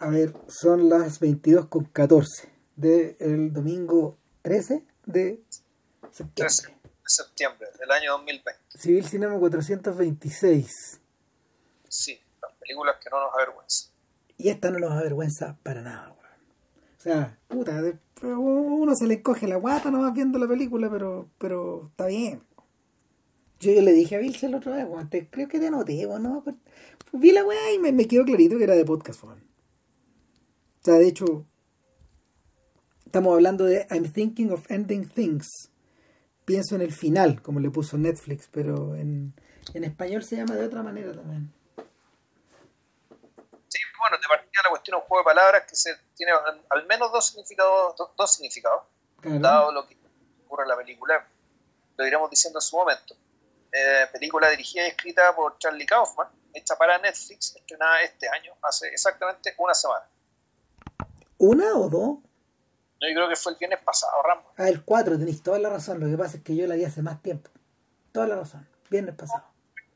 A ver, son las 22 con 14 del domingo 13 de septiembre. 13 de septiembre del año 2020. Civil Cinema 426. Sí, las películas que no nos avergüenzan. Y esta no nos avergüenza para nada, weón. O sea, puta, de- uno se le encoge la guata nomás viendo la película, pero, pero está bien. Yo le dije a Vilce la otra vez, weón, te- creo que te anoté, weón, no acuerdo. Vi la weá y me, me quedó clarito que era de podcast, weón. O sea, de hecho, estamos hablando de I'm thinking of ending things. Pienso en el final, como le puso Netflix, pero en, en español se llama de otra manera también. Sí, bueno, de partida la cuestión es un juego de palabras que se tiene al, menos dos significados, do- dos significados, Claro. dado lo que ocurre en la película. Lo iremos diciendo en su momento. Eh, película dirigida y escrita por Charlie Kaufman, hecha para Netflix, estrenada este año, hace exactamente una semana. ¿Una o dos? Yo creo que fue el viernes pasado, Rambo. Ah, el 4, tenéis toda la razón. Lo que pasa es que yo la vi hace más tiempo. Toda la razón. Viernes pasado.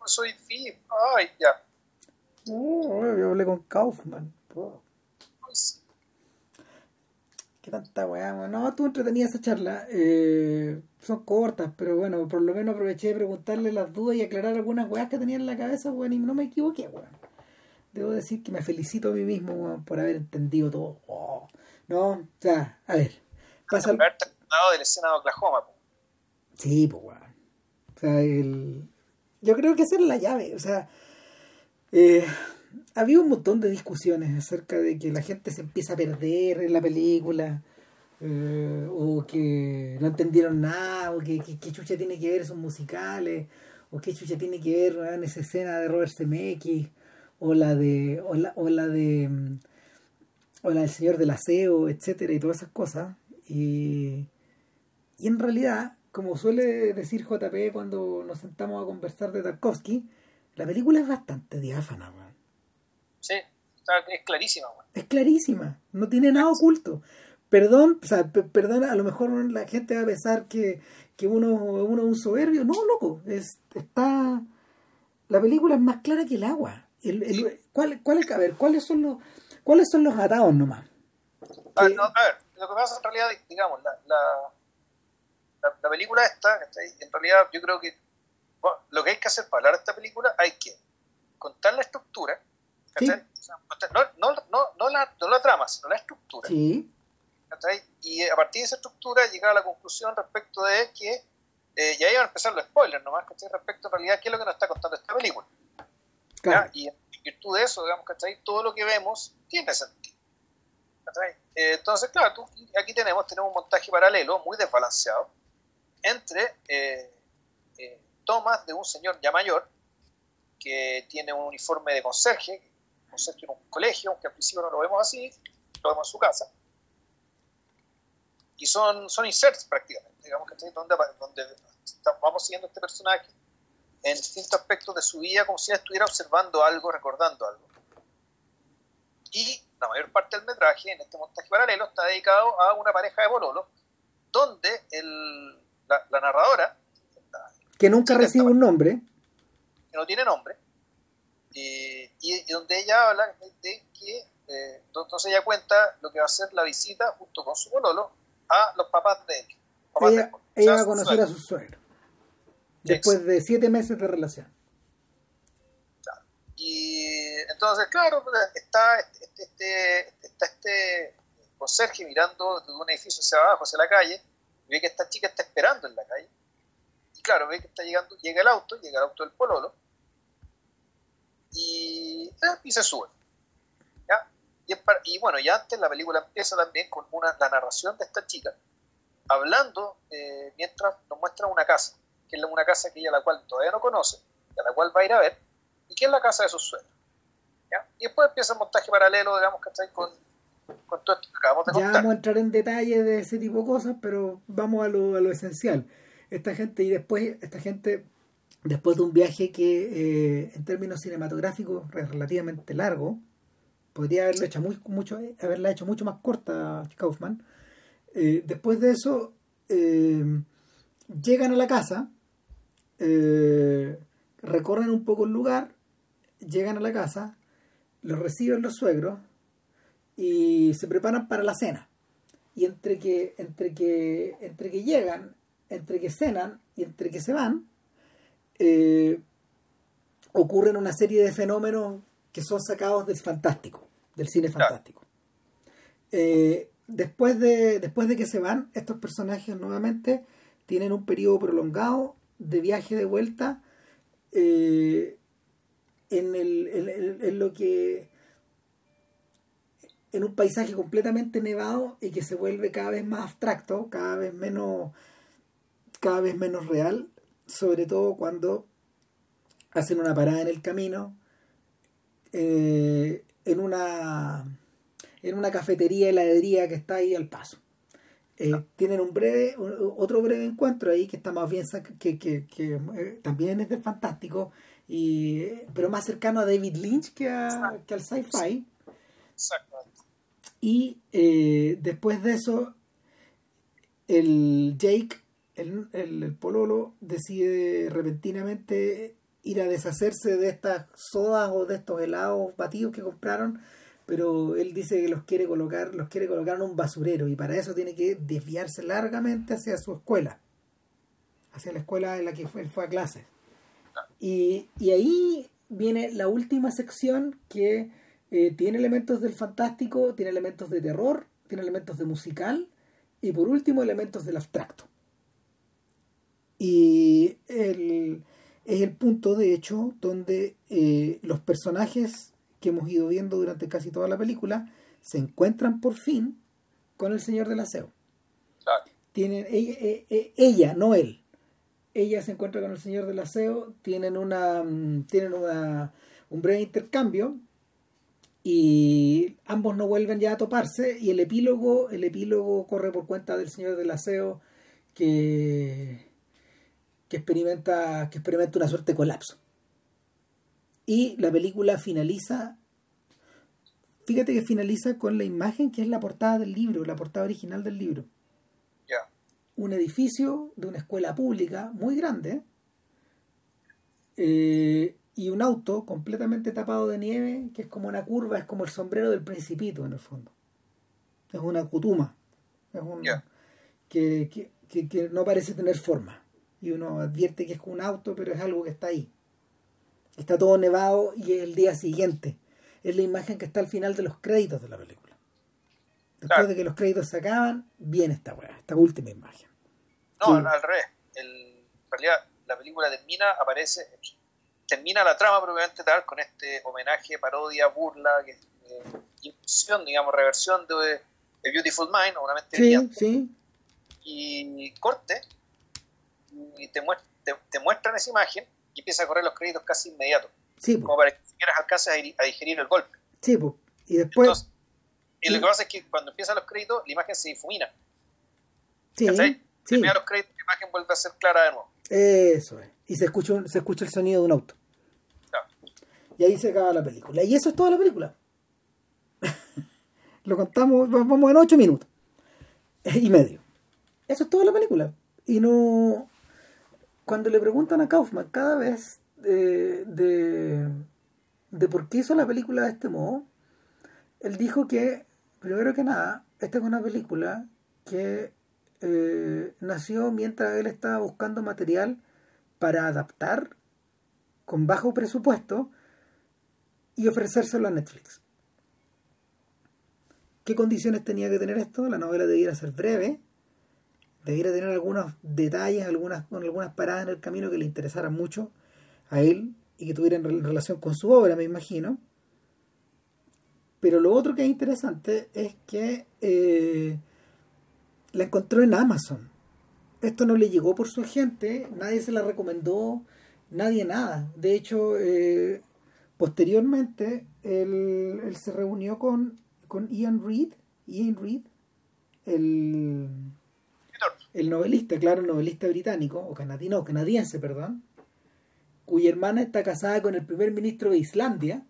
Soy fin. Ay, ya. Oh, yo hablé con Kaufman. Oh, Ay, sí. qué tanta weá. weón. No, estuvo entretenida esa charla. Eh, son cortas, pero bueno, por lo menos aproveché de preguntarle las dudas y aclarar algunas weas que tenía en la cabeza, weón, y no me equivoqué, weón. Debo decir que me felicito a mí mismo, por haber entendido todo. Oh. No, o sea, a ver. Pasa al- de la escena de Oklahoma. po. Sí, pues, weón. O sea, el... yo creo que esa era la llave. O sea, eh, había un montón de discusiones acerca de que la gente se empieza a perder en la película, eh, o que no entendieron nada, o que, que, que chucha tiene que ver esos musicales, o qué chucha tiene que ver weón, esa escena de Robert Zemeckis, o la de, o la, o la de, mm, o la del Señor del Aseo, etcétera, y todas esas cosas. Y, y en realidad, como suele decir JP cuando nos sentamos a conversar de Tarkovsky, la película es bastante diáfana, weón. Sí, es clarísima. weón. Es clarísima, no tiene nada oculto. Perdón, o sea, pe- perdón, a lo mejor la gente va a pensar que, que uno, uno es un soberbio. No, loco, es, está... La película es más clara que el agua. El, el- ¿cuál, cuál es- a ver, ¿cuáles son los, cuáles son los atados nomás? Ah, Que- no, a ver, lo que pasa en realidad, digamos, la, la, la, la película esta, en realidad yo creo que bueno, lo que hay que hacer para hablar de esta película hay que contar la estructura, ¿cachai? O sea, contar- no, no, no, no, la, no la trama, sino la estructura. Sí. Y a partir de esa estructura llegar a la conclusión respecto de que, eh, y ahí van a empezar los spoilers nomás, ¿cachai? Respecto en realidad qué es lo que nos está contando esta película. Y en virtud de eso, digamos, ¿cachai? Todo lo que vemos tiene sentido. Eh, entonces, claro, tú- aquí tenemos, tenemos un montaje paralelo muy desbalanceado entre eh, eh, tomas de un señor ya mayor que tiene un uniforme de conserje, conserje en un colegio, aunque al principio no lo vemos así, lo vemos en su casa. Y son, son inserts prácticamente, digamos, ¿cachai? Donde, donde vamos siguiendo este personaje en distintos aspectos de su vida como si él estuviera observando algo, recordando algo. Y la mayor parte del metraje en este montaje paralelo está dedicado a una pareja de bololos, donde el, la, la narradora, la- Que nunca recibe un nombre. que no tiene nombre, y, y donde ella habla de que, eh, entonces ella cuenta lo que va a ser la visita junto con su bololo a los papás de él. papás de Ella, él, ella va a conocer a su suegro. Después de siete meses de relación. Y entonces, claro, está este, este, está este conserje mirando desde un edificio hacia abajo, hacia la calle, y ve que esta chica está esperando en la calle. Y claro, ve que está llegando, llega el auto, llega el auto del pololo, y, eh, y se sube. ¿ya? Y bueno, y antes la película empieza también con una, la narración de esta chica, hablando eh, mientras nos muestra una casa, que es una casa que ella la cual todavía no conoce, y a la cual va a ir a ver, y que es la casa de sus suegros. ¿ya? Y después empieza el montaje paralelo, digamos, ¿cachai? Con, con todo esto que acabamos de Ya contar. vamos a entrar en detalles de ese tipo de cosas, pero vamos a lo, a lo esencial. Esta gente, y después, esta gente, después de un viaje que eh, en términos cinematográficos es relativamente largo, podría haberlo hecho muy, mucho, haberla hecho mucho más corta Kaufman. eh, después de eso, eh, llegan a la casa, eh, recorren un poco el lugar, llegan a la casa, los reciben los suegros, y se preparan para la cena. Y entre que, entre que, entre que llegan, entre que cenan y entre que se van, eh, ocurren una serie de fenómenos que son sacados del fantástico, del cine fantástico. Eh, después, de, después de que se van, estos personajes nuevamente tienen un periodo prolongado de viaje de vuelta eh, en, el, lo que en un paisaje completamente nevado y que se vuelve cada vez más abstracto, cada vez menos cada vez menos real, sobre todo cuando hacen una parada en el camino eh, en una en una cafetería heladería que está ahí al paso eh, tienen un breve otro breve encuentro ahí que está más bien que, que, que eh, también es del fantástico y pero más cercano a David Lynch que, a, que al sci-fi. Y después de eso el Jake el, el pololo decide repentinamente ir a deshacerse de estas sodas o de estos helados batidos que compraron, pero él dice que los quiere colocar, los quiere colocar en un basurero y para eso tiene que desviarse largamente hacia su escuela, hacia la escuela en la que fue, él fue a clases. Y, ahí viene la última sección que eh, tiene elementos del fantástico, tiene elementos de terror, tiene elementos de musical y por último elementos del abstracto. Y el, es el punto, de hecho, donde eh, los personajes que hemos ido viendo durante casi toda la película se encuentran por fin con el señor del aseo. Tienen, ella, eh, eh, ella, no él. Ella se encuentra con el señor del aseo, tienen una mm, tienen una, un breve intercambio y ambos no vuelven ya a toparse y el epílogo el epílogo corre por cuenta del señor del aseo que que experimenta, que experimenta una suerte de colapso. Y la película finaliza, fíjate que finaliza con la imagen que es la portada del libro, la portada original del libro. Un edificio de una escuela pública muy grande eh, y un auto completamente tapado de nieve, que es como una curva, es como el sombrero del principito en el fondo. Es una cutuma. Es un, que, que no parece tener forma y uno advierte que es un auto, pero es algo que está ahí. Está todo nevado y es el día siguiente. Es la imagen que está al final de los créditos de la película. Después de que los créditos se acaban, viene esta weá, esta última imagen. No, al revés. en realidad, la película termina, aparece, termina la trama propiamente tal con este homenaje, parodia, burla, que, eh, digamos, reversión de, Beautiful Mind, obviamente. Sí, sí. Y corte, y te, te, muestran esa imagen y empieza a correr los créditos casi inmediatos. como para que siquiera alcances a, digerir el golpe. Sí, pues. Y después. y lo que pasa es que cuando empiezan los créditos, la imagen se difumina. Sí. sí. los créditos, la imagen vuelve a ser clara de nuevo. Eso es. Y se escucha, se escucha el sonido de un auto. Y ahí se acaba la película. Y eso es toda la película. Lo contamos, vamos en ocho minutos. Y medio. Eso es toda la película. Y no cuando le preguntan a Kaufman cada vez de, de, por qué hizo la película de este modo, él dijo que, primero que nada, esta es una película que eh, nació mientras él estaba buscando material para adaptar con bajo presupuesto y ofrecérselo a Netflix. ¿Qué condiciones tenía que tener esto? La novela debiera ser breve, debiera tener algunos detalles, algunas, algunas paradas en el camino que le interesaran mucho a él y que tuvieran relación con su obra, me imagino. Pero lo otro que es interesante es que eh, la encontró en Amazon. Esto no le llegó por su agente, nadie se la recomendó, nadie nada. De hecho, eh, posteriormente él, se reunió con, con Ian Reed, Ian Reed, el el novelista, claro, el novelista británico, o canadiense, canadiense, perdón, cuya hermana está casada con el primer ministro de Islandia.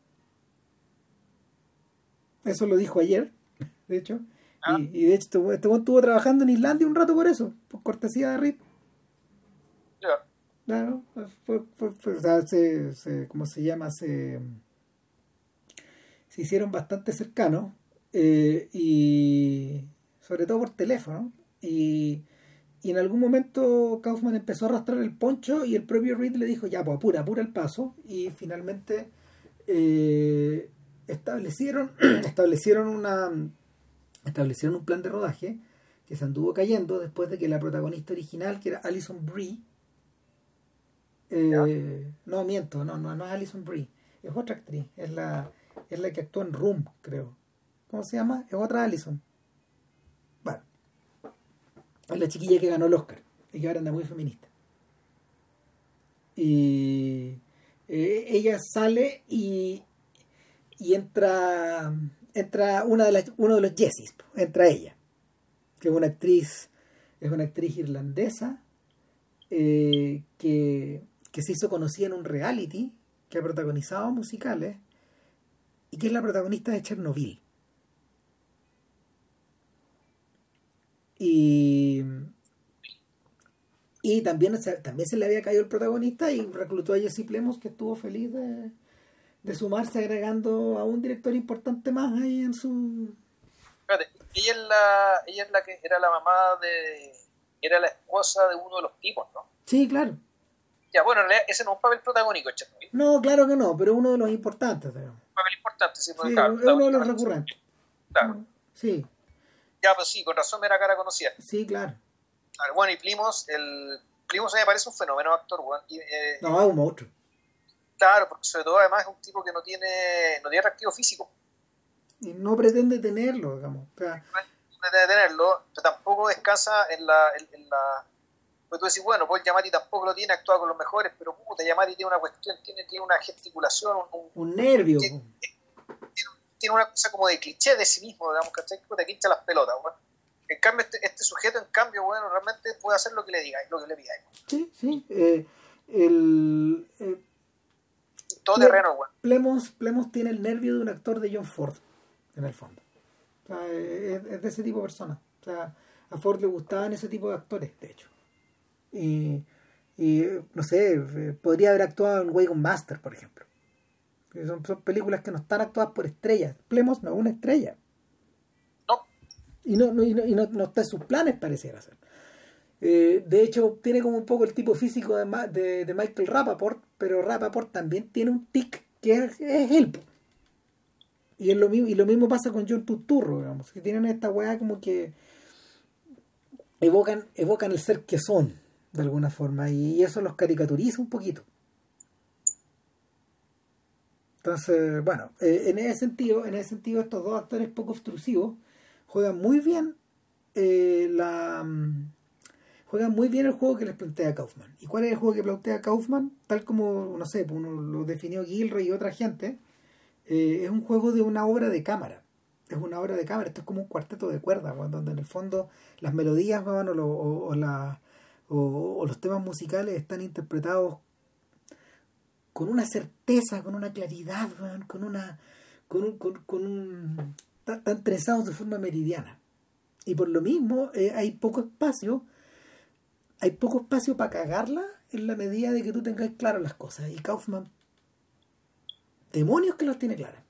Eso lo dijo ayer, de hecho. Ah. Y, de hecho, este, este estuvo trabajando en Islandia un rato por eso, por cortesía de Rip. Claro, fue, fue, o sea, se, ¿cómo se llama? Se, se hicieron bastante cercanos eh, y sobre todo por teléfono. Y, y, en algún momento Kaufman empezó a arrastrar el poncho y el propio Reed le dijo, ya, pues apura, apura el paso. Y finalmente eh, establecieron, establecieron una establecieron un plan de rodaje que se anduvo cayendo después de que la protagonista original, que era Alison Brie, eh, no miento, no, no, no es Alison Brie, es otra actriz, es la, es la que actuó en Room, creo. ¿Cómo se llama? Es otra Alison. Es la chiquilla que ganó el Oscar y que ahora anda muy feminista. Y eh, ella sale y, y entra entra una de las, uno de los Jessies, entra ella, que es una actriz, es una actriz irlandesa eh, que, que se hizo conocida en un reality, que ha protagonizado musicales y que es la protagonista de Chernobyl. Y, y también, también se le había caído el protagonista y reclutó a Jesse Plemons que estuvo feliz de, de sumarse agregando a un director importante más ahí en su... Espérate, ella es la, ella es la que era la mamá de... era la esposa de uno de los tipos, ¿no? Sí, claro. Ya, bueno, ese no es un papel protagónico, Chernobyl. No, claro que no, pero uno de los importantes, digamos. Un papel importante, sí, sí claro, es uno de los recurrentes. Claro. Sí. Ya, pues sí, con razón me era cara conocida. Sí, claro. claro bueno, y Plimos, el... Plimos me parece un fenómeno actor, bueno. Y, eh, no, es un monstruo. Claro, porque sobre todo además es un tipo que no tiene, no tiene atractivo físico. Y no pretende tenerlo, digamos. O sea, no pretende tenerlo, pero tampoco descansa en la... En, la pues tú decís, bueno, pues Yamati tampoco lo tiene, actúa con los mejores, pero puta, Yamati tiene una cuestión, tiene, tiene una gesticulación, un, un nervio. Tiene, una cosa como de cliché de sí mismo, digamos, que te hincha las pelotas, bueno. En cambio, este, este, sujeto, en cambio, bueno, realmente puede hacer lo que le diga, lo que le pida. Sí, sí. Eh, el, eh, todo terreno, Plemons, tiene el nervio de un actor de John Ford, en el fondo. O sea, es, de ese tipo de persona. O sea, a Ford le gustaban ese tipo de actores, de hecho. Y, y no sé, podría haber actuado en Wagon Master, por ejemplo. Son, películas que no están actuadas por estrellas. Plemos no es una estrella. No. Y no, no, y no, no, está en sus planes, pareciera ser. Eh, de hecho, tiene como un poco el tipo físico de, de, Michael Rappaport, pero Rappaport también tiene un tic que es, él. Y, es lo mismo, y lo mismo pasa con John Turturro, digamos, que tienen esta weá como que evocan, evocan el ser que son, de alguna forma, y eso los caricaturiza un poquito. Entonces, bueno, eh, en ese sentido, en ese sentido, estos dos actores poco obtrusivos juegan muy bien eh, la juegan muy bien el juego que les plantea Kaufman. ¿Y cuál es el juego que plantea Kaufman? Tal como, no sé, pues uno lo definió Gilroy y otra gente, eh, es un juego de una obra de cámara. Es una obra de cámara, esto es como un cuarteto de cuerdas, donde en el fondo las melodías o, o, los temas musicales están interpretados con una certeza, con una claridad, con una. con un. Con, un tan, trezados de forma meridiana. Y por lo mismo eh, hay poco espacio hay poco espacio para cagarla en la medida de que tú tengas claras las cosas. Y Kaufman, demonios que los tiene claras.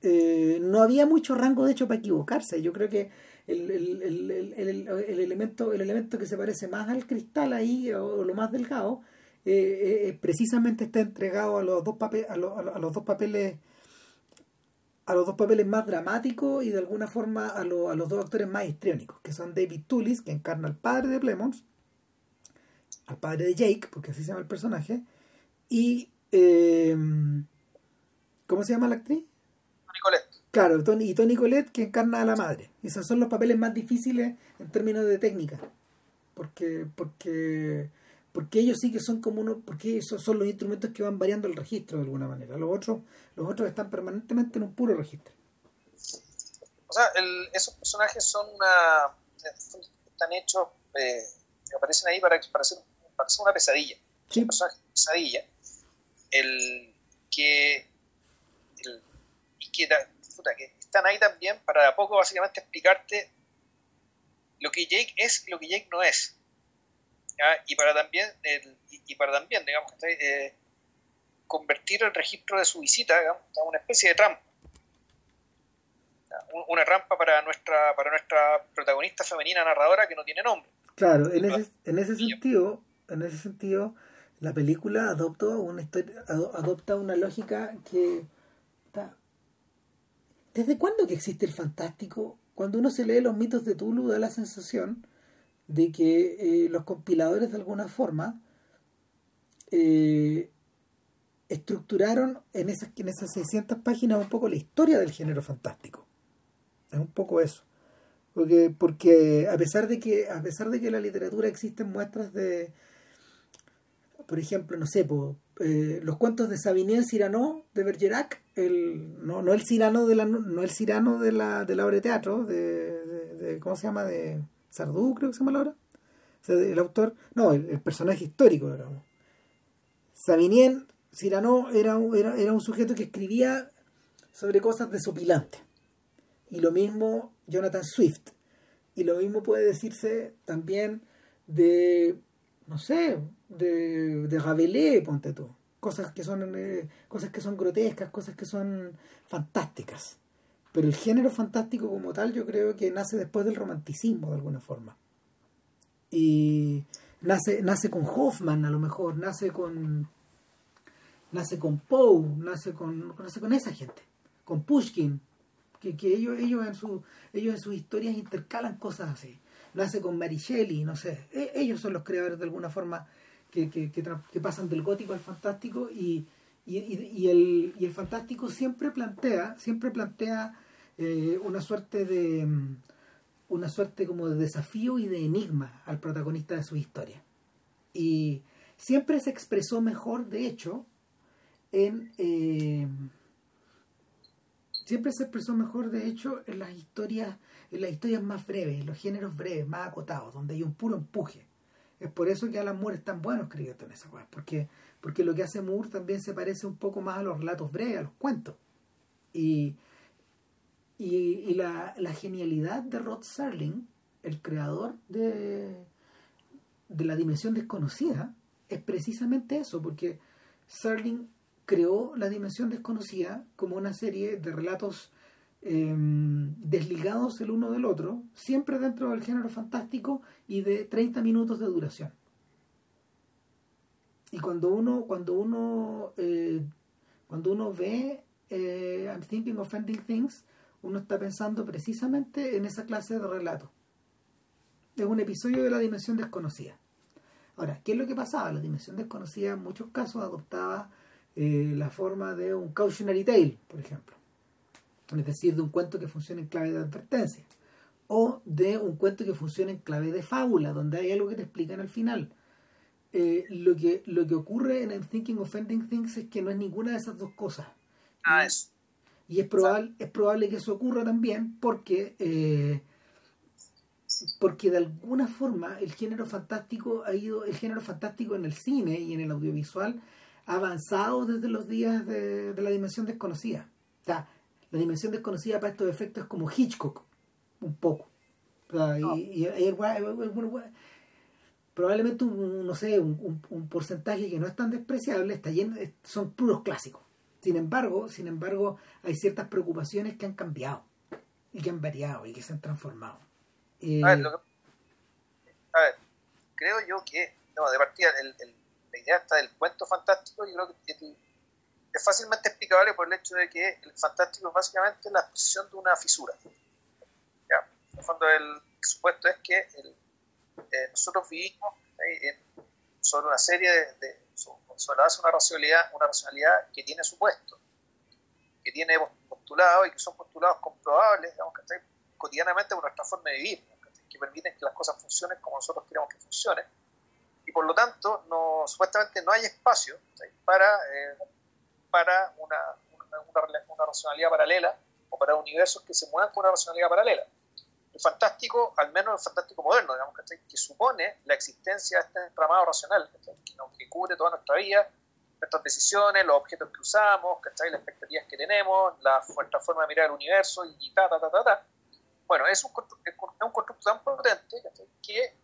Eh, no había mucho rango, de hecho, para equivocarse. Yo creo que el, elemento, el elemento que se parece más al cristal ahí, o, lo más delgado, eh, eh, precisamente está entregado a los dos, papeles a, a los dos papeles a los dos papeles más dramáticos y de alguna forma a, a los dos actores más histriónicos, que son David Tullis, que encarna al padre de Plemons, al padre de Jake, porque así se llama el personaje, y... Eh, ¿Cómo se llama la actriz? Tony Colette. Claro, Tony, y Tony Colette que encarna a la madre. Esos son los papeles más difíciles en términos de técnica. Porque, porque porque ellos sí que son como uno, porque esos son los instrumentos que van variando el registro de alguna manera. Los otros, los otros están permanentemente en un puro registro. O sea, esos personajes son una, están hechos, eh, aparecen ahí para, para, hacer, para hacer una pesadilla. Sí. Un personaje pesadilla. El que, el, que, puta, que están ahí también para a poco básicamente explicarte lo que Jake es y lo que Jake no es y para también, y, para también digamos, eh, convertir el registro de su visita digamos, en una especie de trampa. una rampa para nuestra, para nuestra protagonista femenina narradora que no tiene nombre. Claro, en ese, en ese sentido, en ese sentido, la película adopta una historia, adopta una lógica que ¿Desde cuándo que existe el fantástico? Cuando uno se lee los mitos de Tulu da la sensación de que eh, los compiladores de alguna forma eh, estructuraron en esas, en esas 600 páginas un poco la historia del género fantástico. Es un poco eso. Porque, porque a pesar de que a pesar de que en la literatura existen muestras de por ejemplo, no sé, eh, los cuentos de Savigny Cyrano de Bergerac, el, no, no el Cyrano de la no el Cyrano de la, de la obra de teatro, de, ¿cómo se llama? de Sardú, creo que se llama la obra. El autor, no, el, personaje histórico, digamos. Savigny Cyrano era, era, era un sujeto que escribía sobre cosas desopilantes. Y lo mismo Jonathan Swift. Y lo mismo puede decirse también de, no sé, de, de Rabelais, ponte tú. Cosas que son eh, cosas que son grotescas, cosas que son fantásticas. Pero el género fantástico como tal yo creo que nace después del romanticismo de alguna forma. Y nace, nace con Hoffman a lo mejor, nace con nace con Poe, nace con, nace con esa gente, con Pushkin, que, que ellos, ellos, en su, ellos en sus historias intercalan cosas así. Nace con Mary Shelley, no sé. E, ellos son los creadores de alguna forma que, que, que, pasan del gótico al fantástico y, y, y, el, y el fantástico siempre plantea, siempre plantea eh, una suerte de una suerte como de desafío y de enigma al protagonista de su historia. Y siempre se expresó mejor, de hecho, en eh, siempre se expresó mejor, de hecho, en las historias, en las historias más breves, en los géneros breves, más acotados, donde hay un puro empuje. Es por eso que Alan Moore es tan bueno escribiendo en esa porque, porque lo que hace Moore también se parece un poco más a los relatos breves, a los cuentos. Y, y, la, genialidad de Rod Serling, el creador de, la dimensión desconocida, es precisamente eso, porque Serling creó la dimensión desconocida como una serie de relatos Em, desligados el uno del otro, siempre dentro del género fantástico y de 30 minutos de duración. Y cuando uno, cuando uno, eh, cuando uno ve eh, I'm Thinking of Ending Things, uno está pensando precisamente en esa clase de relato. Es un episodio de la dimensión desconocida. Ahora, ¿qué es lo que pasaba? La dimensión desconocida en muchos casos adoptaba eh, la forma de un cautionary tale, por ejemplo es decir, de un cuento que funcione en clave de advertencia, o de un cuento que funcione en clave de fábula, donde hay algo que te explican al final. Eh, lo, que, lo que ocurre en el Thinking of Ending Things es que no es ninguna de esas dos cosas. Ah, es. Y es probable, es probable que eso ocurra también porque, eh, porque de alguna forma el género fantástico ha ido, el género fantástico en el cine y en el audiovisual ha avanzado desde los días de, de la dimensión desconocida. O sea, la dimensión desconocida para estos efectos es como Hitchcock, un poco. y, probablemente un, no sé, un, un, porcentaje que no es tan despreciable, está lleno, son puros clásicos. Sin embargo, sin embargo, hay ciertas preocupaciones que han cambiado y que han variado y que se han transformado. Eh, a, ver, creo yo que, no, de partida, la idea está del cuento fantástico, yo creo que es fácilmente explicable por el hecho de que el fantástico es básicamente la exposición de una fisura. En el fondo, el, supuesto es que eh, nosotros vivimos sobre una serie de, base de una racionalidad, una racionalidad que tiene supuesto, que tiene postulados y que son postulados comprobables, digamos, que cotidianamente por nuestra forma de vivir, que permiten que las cosas funcionen como nosotros queremos que funcionen. Y por lo tanto, no, supuestamente no hay espacio para eh, para una, una, racionalidad paralela o para universos que se muevan con una racionalidad paralela. El fantástico, al menos el fantástico moderno, digamos, que supone la existencia de este entramado racional, que, cubre toda nuestra vida, nuestras decisiones, los objetos que usamos, las expectativas que tenemos, la, nuestra forma de mirar el universo y ta, ta, ta, ta, ta. Bueno, es un, es un constructo tan potente que,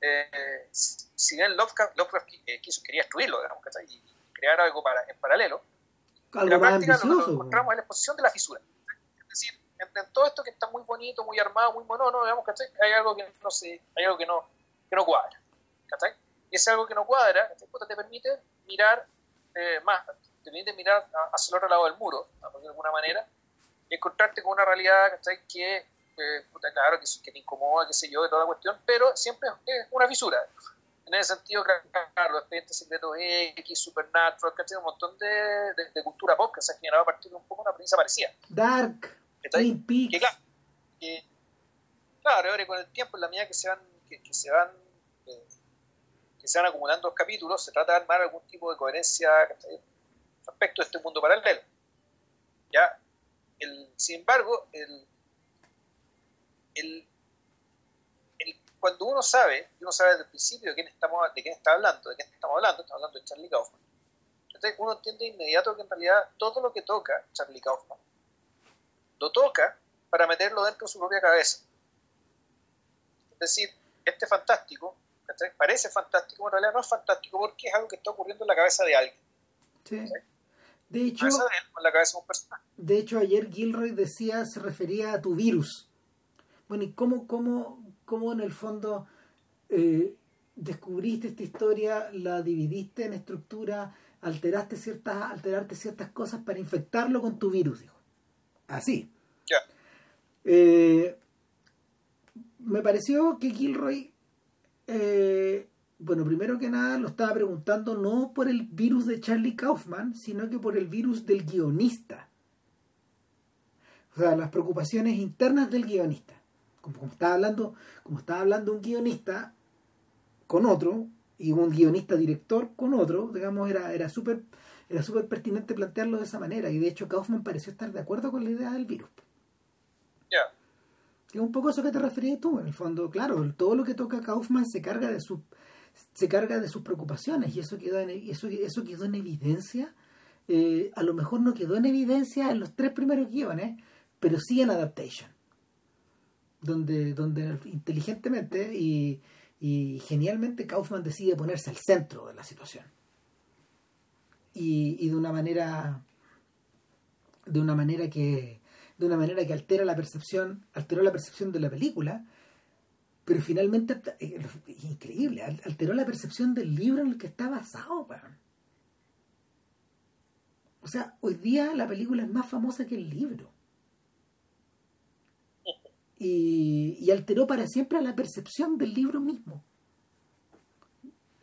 eh, si bien Lovecraft, Lovecraft eh, quiso, quería destruirlo, digamos, y, algo para, en paralelo. en la práctica lo que encontramos es la exposición de la fisura. En, todo esto que está muy bonito, muy armado, muy monótono, digamos, ¿cachai? Hay algo que no sé, hay algo que no, que no cuadra, ¿cachai? Y ese algo que no cuadra, te permite mirar eh, más, te permite mirar hacia el otro lado del muro, de alguna manera, y encontrarte con una realidad, ¿cachai? Que, eh, puta, claro, que, que te incomoda, qué sé yo, de toda la cuestión, pero siempre es una fisura. En ese sentido, claro, los expedientes secretos X, Supernatural, ¿cachai? Un montón de, de, cultura pop que se ha generado a partir de un poco una premisa parecida. Dark, Twin Peaks. Que, claro, que, claro, ahora con el tiempo, en la medida que se van, que, se van eh, que se van acumulando los capítulos, se trata de armar algún tipo de coherencia respecto a este mundo paralelo. ¿Ya? El, sin embargo, el, el, cuando uno sabe, y uno sabe desde el principio de quién, estamos, de quién está hablando, de quién estamos hablando, estamos hablando de Charlie Kaufman, entonces uno entiende de inmediato que en realidad todo lo que toca Charlie Kaufman, lo toca para meterlo dentro de su propia cabeza. Es decir, este fantástico, parece fantástico, en realidad no es fantástico porque es algo que está ocurriendo en la cabeza de alguien. Sí. De hecho, de hecho, ayer Gilroy decía, se refería a tu virus. Bueno, ¿y cómo, cómo, cómo en el fondo eh, descubriste esta historia, la dividiste en estructura, alteraste ciertas, alterarte ciertas cosas para infectarlo con tu virus, dijo. Así. Ya. Eh, me pareció que Gilroy, eh, bueno, primero que nada lo estaba preguntando no por el virus de Charlie Kaufman, sino que por el virus del guionista. O sea, las preocupaciones internas del guionista. Como, como estaba hablando, como estaba hablando un guionista con otro, y un guionista director con otro, digamos, era, era súper era súper pertinente plantearlo de esa manera y de hecho Kaufman pareció estar de acuerdo con la idea del virus. Ya. Es un poco eso que te referías tú, en el fondo, claro, todo lo que toca Kaufman se carga de su se carga de sus preocupaciones y eso quedó en, eso, eso quedó en evidencia. Eh, a lo mejor no quedó en evidencia en los tres primeros guiones, pero sí en Adaptation, donde, donde inteligentemente y, y genialmente Kaufman decide ponerse al centro de la situación y, de una manera de una manera que de una manera que altera la percepción alteró la percepción de la película pero finalmente eh, increíble alteró la percepción del libro en el que está basado o sea hoy día la película es más famosa que el libro. Y, y alteró para siempre la percepción del libro mismo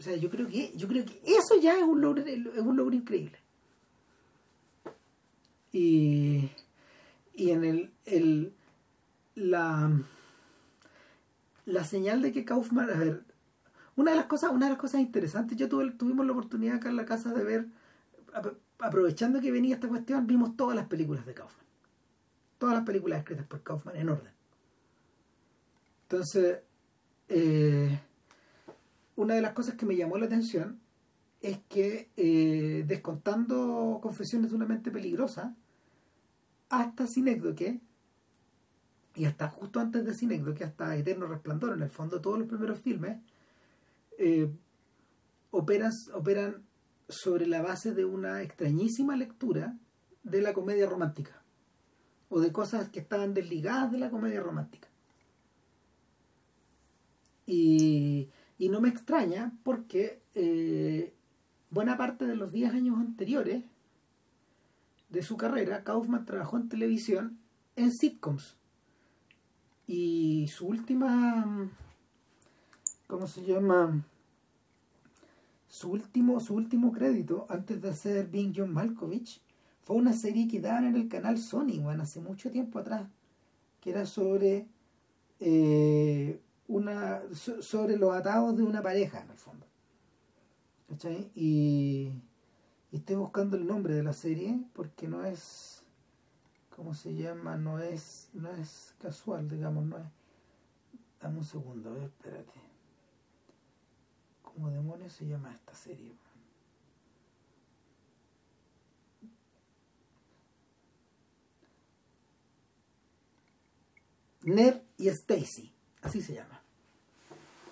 o sea, yo creo que, yo creo que eso ya es un logro, es un logro increíble. Y, y en el, el la, la señal de que Kaufman, a ver, una de las cosas, una de las cosas interesantes, yo tuvimos la oportunidad acá en la casa de ver, aprovechando que venía esta cuestión, vimos todas las películas de Kaufman. Todas las películas escritas por Kaufman en orden. Entonces, eh, una de las cosas que me llamó la atención es que, eh, descontando Confesiones de una mente peligrosa, hasta Sinécdoque, y hasta justo antes de Sinécdoque, hasta Eterno Resplandor, en el fondo todos los primeros filmes, eh, operan, operan sobre la base de una extrañísima lectura de la comedia romántica, o de cosas que estaban desligadas de la comedia romántica. Y y no me extraña porque eh, buena parte de los 10 años anteriores de su carrera, Kaufman trabajó en televisión en sitcoms. Y su última, ¿cómo se llama? Su último, su último crédito antes de hacer Being John Malkovich fue una serie que daban en el canal Sony, bueno, hace mucho tiempo atrás, que era sobre eh, una sobre los atados de una pareja en el fondo ¿cachai? Y, estoy buscando el nombre de la serie porque no es ¿cómo se llama? no es no es casual digamos no es dame un segundo a ver, espérate ¿cómo demonios se llama esta serie? Ned y Stacy Así se llama.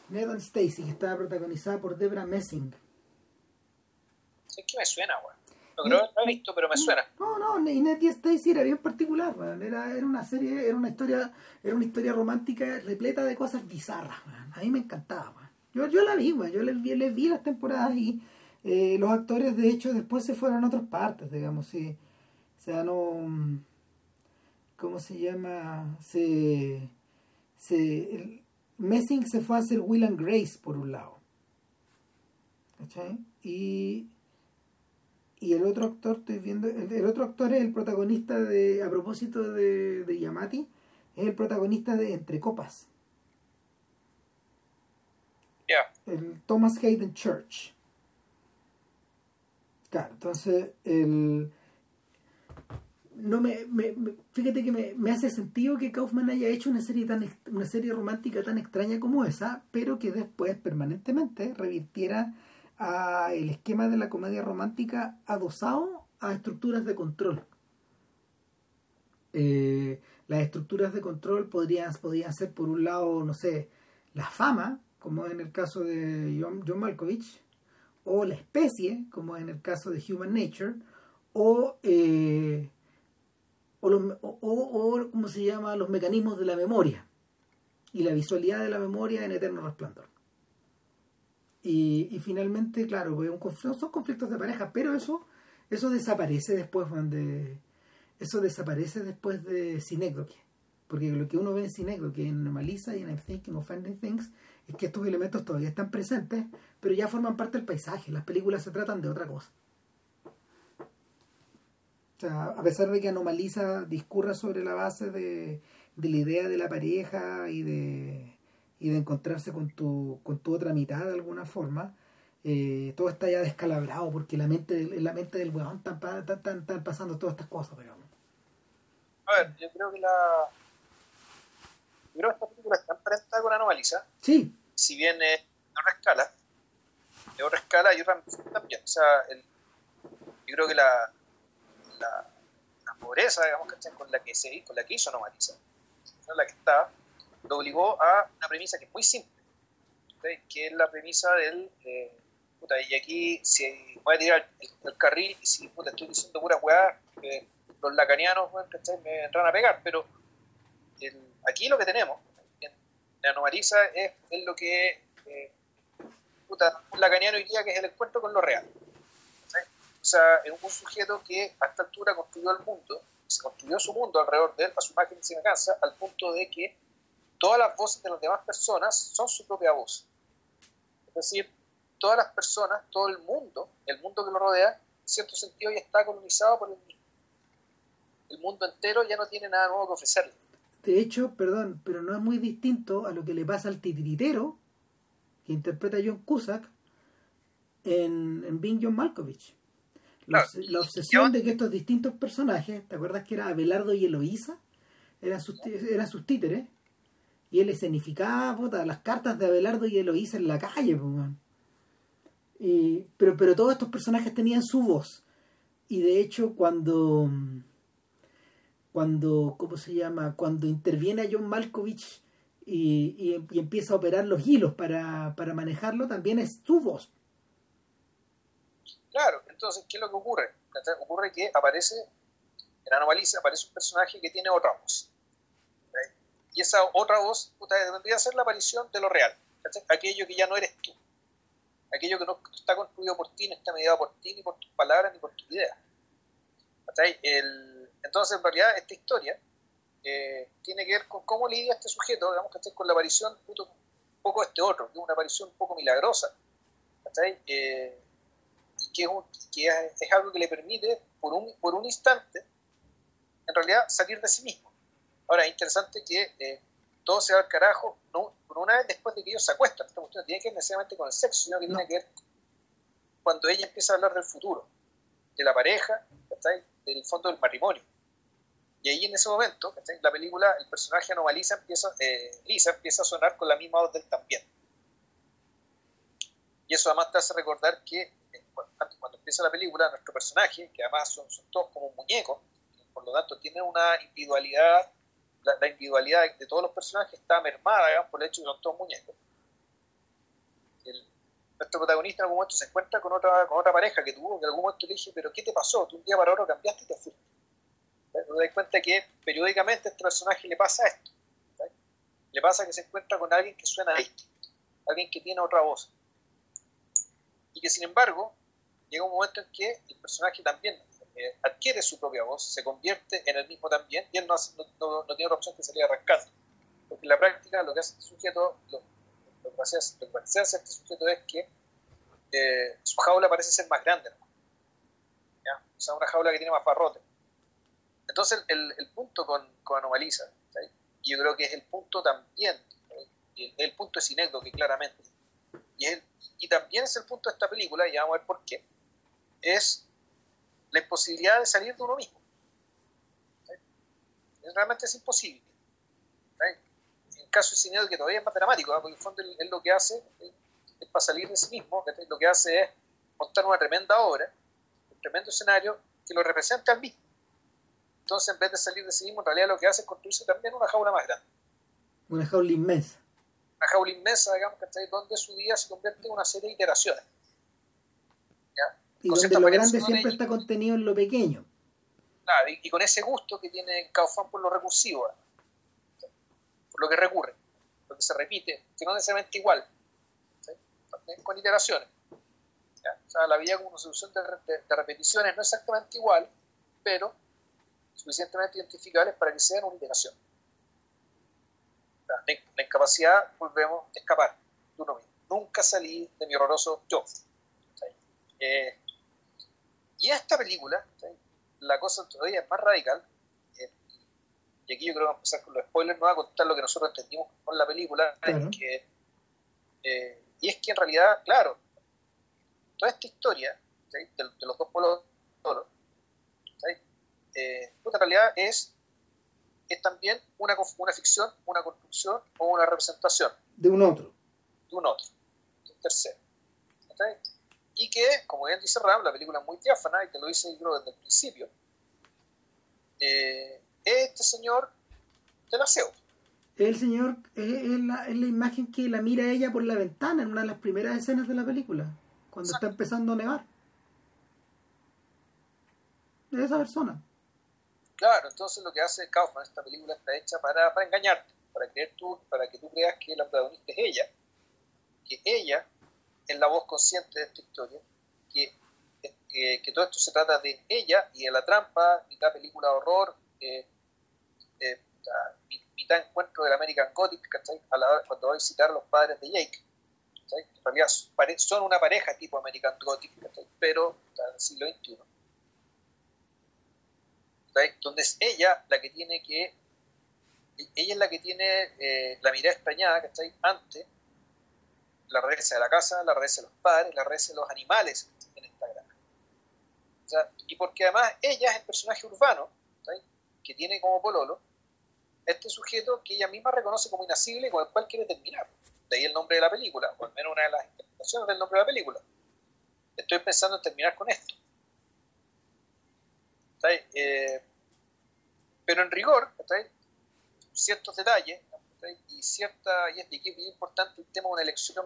Ned and Stacy, que estaba protagonizada por Debra Messing. Es que me suena, weón. No creo lo he visto, pero me suena. No, no, y Nettie Stacy era bien particular, man. Era, era una serie, era una historia, era una historia romántica repleta de cosas bizarras, man. A mí me encantaba, man. Yo, yo la vi, man. Yo les vi, les vi las temporadas y eh, los actores, de hecho, después se fueron a otras partes, digamos, sí. O sea, no. ¿Cómo se llama? Se. Se Messing se fue a hacer Will and Grace, por un lado. ¿Cachai? Y y el otro actor, estoy viendo, el, el, otro actor es el protagonista de, a propósito de, de Yamati, es el protagonista de Entre Copas. Yeah. El Thomas Hayden Church. Claro, entonces el no me, me, fíjate que me, me, hace sentido que Kaufman haya hecho una serie tan una serie romántica tan extraña como esa, pero que después permanentemente revirtiera a el esquema de la comedia romántica adosado a estructuras de control. Eh, las estructuras de control podrían, podrían ser, por un lado, no sé, la fama, como en el caso de John, John Malkovich, o la especie, como en el caso de Human Nature, o, eh, o, los, o, o, ¿cómo se llama?, los mecanismos de la memoria y la visualidad de la memoria en Eterno Resplandor. Y, y finalmente, claro, un conflicto, son conflictos de pareja, pero eso eso desaparece después de eso desaparece después de Synecdoche. Porque lo que uno ve en Synecdoche, en Normaliza y en I'm Thinking of Ending Things, es que estos elementos todavía están presentes, pero ya forman parte del paisaje. Las películas se tratan de otra cosa. O sea, a pesar de que Anomaliza discurra sobre la base de, de la idea de la pareja y de, y de encontrarse con tu, con tu otra mitad de alguna forma, eh, todo está ya descalabrado porque la mente, en la mente del weón están, están, están, pasando todas estas cosas, digamos. A ver, yo creo que la. Yo creo que esta película está emparentada con Anomaliza. Sí. Si bien es de otra escala, de otra escala y otra también. O sea, el, yo creo que la, la, la pobreza, digamos, ¿cachai? con la que se con la que hizo Anomaliza, con la que está, lo obligó a una premisa que es muy simple, ¿okay? que es la premisa del. Eh, puta, y aquí si voy a tirar el, el carril y si puta, estoy diciendo pura weá, eh, los lacanianos ¿cachai? me entran a pegar, pero el, aquí lo que tenemos en, en Anomaliza es, es, lo que eh, puta, un lacaniano diría que es el encuentro con lo real. O sea, es un sujeto que a esta altura construyó el mundo, se construyó su mundo alrededor de él, a su imagen y semejanza, al punto de que todas las voces de las demás personas son su propia voz. Es decir, todas las personas, todo el mundo, el mundo que lo rodea, en cierto sentido ya está colonizado por el mismo. El mundo entero ya no tiene nada nuevo que ofrecerle. De hecho, perdón, pero no es muy distinto a lo que le pasa al titiritero que interpreta John Cusack en, en Being John Malkovich. La, claro. la obsesión de que estos distintos personajes, ¿te acuerdas que era Abelardo y Eloísa? Eran sus, eran sus títeres y él escenificaba puta, las cartas de Abelardo y Eloísa en la calle, pues, y, pero, pero todos estos personajes tenían su voz. Y de hecho, cuando. Cuando. ¿Cómo se llama? Cuando interviene a John Malkovich y, y, y empieza a operar los hilos para, para manejarlo, también es su voz. Entonces, ¿qué es lo que ocurre? Ocurre que aparece, en Anomaliza aparece un personaje que tiene otra voz y esa otra voz puta, tendría que ser la aparición de lo real, ¿cachai? aquello que ya no eres tú, aquello que no está construido por ti, no está mediado por ti, ni por tus palabras, ni por tus ideas. El, entonces, en realidad, esta historia eh, tiene que ver con cómo lidia este sujeto, digamos, ¿cachai? con la aparición puto, un poco este otro, que es una aparición un poco milagrosa, eh, y que, es, un, que es, algo que le permite, por un, por un instante, en realidad, salir de sí mismo. Ahora, es interesante que eh, todo se va al carajo, no, por una vez después de que ellos se acuestan. Esta cuestión no tiene que ver necesariamente con el sexo, sino que no. tiene que ver cuando ella empieza a hablar del futuro, de la pareja, ¿cachai? del fondo del matrimonio. Y ahí en ese momento, ¿cachai? la película, el personaje anomaliza, empieza, eh, Lisa empieza a sonar con la misma voz del también. Y eso además te hace recordar que eh, cuando, empieza la película, nuestro personaje, que además son, todos como muñecos, por lo tanto tiene una individualidad la, individualidad de, todos los personajes está mermada digamos, por el hecho de que son todos muñecos. El nuestro protagonista en algún momento se encuentra con otra, con otra pareja que tuvo, que en algún momento le dije, pero ¿qué te pasó? Tú un día para otro cambiaste y te fuiste. Te das cuenta que periódicamente a este personaje le pasa esto. Le pasa que se encuentra con alguien que suena distinto, alguien que tiene otra voz. Y que sin embargo, llega un momento en que el personaje también eh, adquiere su propia voz, se convierte en el mismo también, y él no, no, no tiene otra opción que salir a arrancar. Porque en la práctica lo que hace este sujeto, lo, lo que hace, lo hace este sujeto es que eh, su jaula parece ser más grande. ¿ya? O sea, una jaula que tiene más barrote. Entonces, el, el punto con, con Anomaliza, y yo creo que es el punto también, el, el, punto es que claramente, y, y también es el punto de esta película, y vamos a ver por qué, es la imposibilidad de salir de uno mismo. Realmente es imposible. En el caso de Cinedo, que todavía es más dramático, porque en el fondo es lo que hace es para salir de sí mismo, lo que hace es montar una tremenda obra, un tremendo escenario que lo represente al mismo. Entonces, en vez de salir de sí mismo, en realidad lo que hace es construirse también una jaula más grande. Una jaula inmensa. Una jaula inmensa, digamos, donde su día se convierte en una serie de iteraciones. Y donde lo grande siempre está contenido en lo pequeño. Claro, y, con ese gusto que tiene Kaufman por lo recursivo, por lo que recurre, lo que se repite, que no necesariamente igual, con iteraciones. O sea, la vida como una solución de, repeticiones no exactamente igual, pero suficientemente identificables para que sean una iteración. La, incapacidad, volvemos a escapar de uno mismo. Nunca salí de mi horroroso yo. Eh, y esta película, la cosa todavía es más radical, eh, y aquí yo creo que vamos a empezar con los spoilers, no voy a contar lo que nosotros entendimos con la película, que, eh, y es que en realidad, claro, toda esta historia de, los dos polos, eh, en realidad es, es también una, una ficción, una construcción o una representación. De un otro. De un otro, de un tercero y que, como bien dice Ram, la película es muy diáfana y te lo dice creo desde el principio, eh, es este señor del aseo. El señor es, la, es, la, imagen que la mira ella por la ventana en una de las primeras escenas de la película, cuando está empezando a nevar. Es esa persona. Claro, entonces lo que hace Kaufman, esta película está hecha para, para engañarte, para, creer tú, para que tú creas que la protagonista es ella, que ella en la voz consciente de esta historia, que, que, todo esto se trata de ella y de la trampa, mitad película de horror, eh, eh, mitad encuentro del American Gothic, A la cuando va a visitar a los padres de Jake. En realidad son una pareja tipo American Gothic, pero en el siglo XXI. Donde es ella la que tiene que ella es la que tiene eh, la mirada extrañada, ¿cachai? Antes la regresa de la casa, la regresa de los padres, la regresa de los animales en esta granja. y porque además ella es el personaje urbano que tiene como pololo este sujeto que ella misma reconoce como inasible y con el cual quiere terminar. De ahí el nombre de la película, o al menos una de las interpretaciones del nombre de la película. Estoy pensando en terminar con esto. Eh, pero en rigor, ciertos detalles y cierta, y es, muy importante el tema de una elección,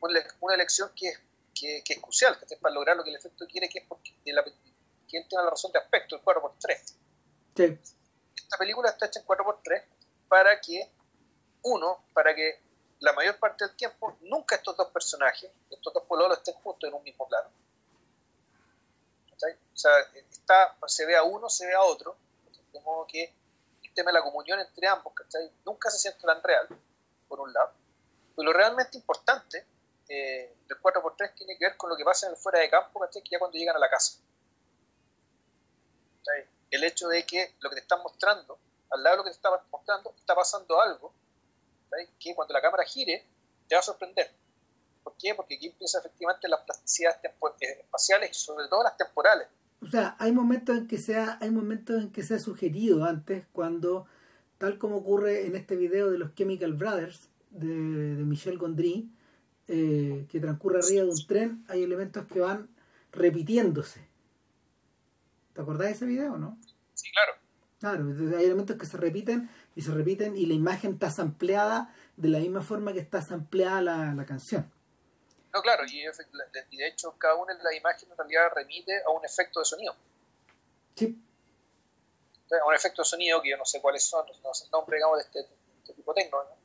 una elección que es, que, es crucial, que es para lograr lo que el efecto quiere, que es porque la, que él tiene la razón de aspecto, el 4x3. Sí. Esta película está hecha en 4x3 para que, uno, para que la mayor parte del tiempo nunca estos dos personajes, estos dos pololos estén juntos en un mismo plano. O sea, está, se ve a uno, se ve a otro, de modo que tema de la comunión entre ambos, ¿cachai? Nunca se siente tan real, por un lado. Pero lo realmente importante eh, del 4x3 tiene que ver con lo que pasa en el fuera de campo, ¿cachai? Que ya cuando llegan a la casa. El hecho de que lo que te están mostrando, al lado de lo que te está mostrando, está pasando algo que cuando la cámara gire te va a sorprender. ¿Por qué? Porque aquí empieza efectivamente las plasticidades eh, espaciales y sobre todo las temporales o sea, hay momentos en que se ha, hay momentos en que se ha sugerido antes cuando, tal como ocurre en este video de los Chemical Brothers de, de Michel Gondry, eh, que transcurre arriba de un tren, hay elementos que van repitiéndose. ¿Te acordás de ese video no? Sí, claro. Claro, hay elementos que se repiten y se repiten y la imagen está sampleada de la misma forma que está sampleada la, la canción. No, claro, y, de hecho cada una de las imágenes en realidad remite a un efecto de sonido. Sí. A un efecto de sonido que yo no sé cuáles son, no sé el nombre, digamos, de este, este tipo técnico, ¿no?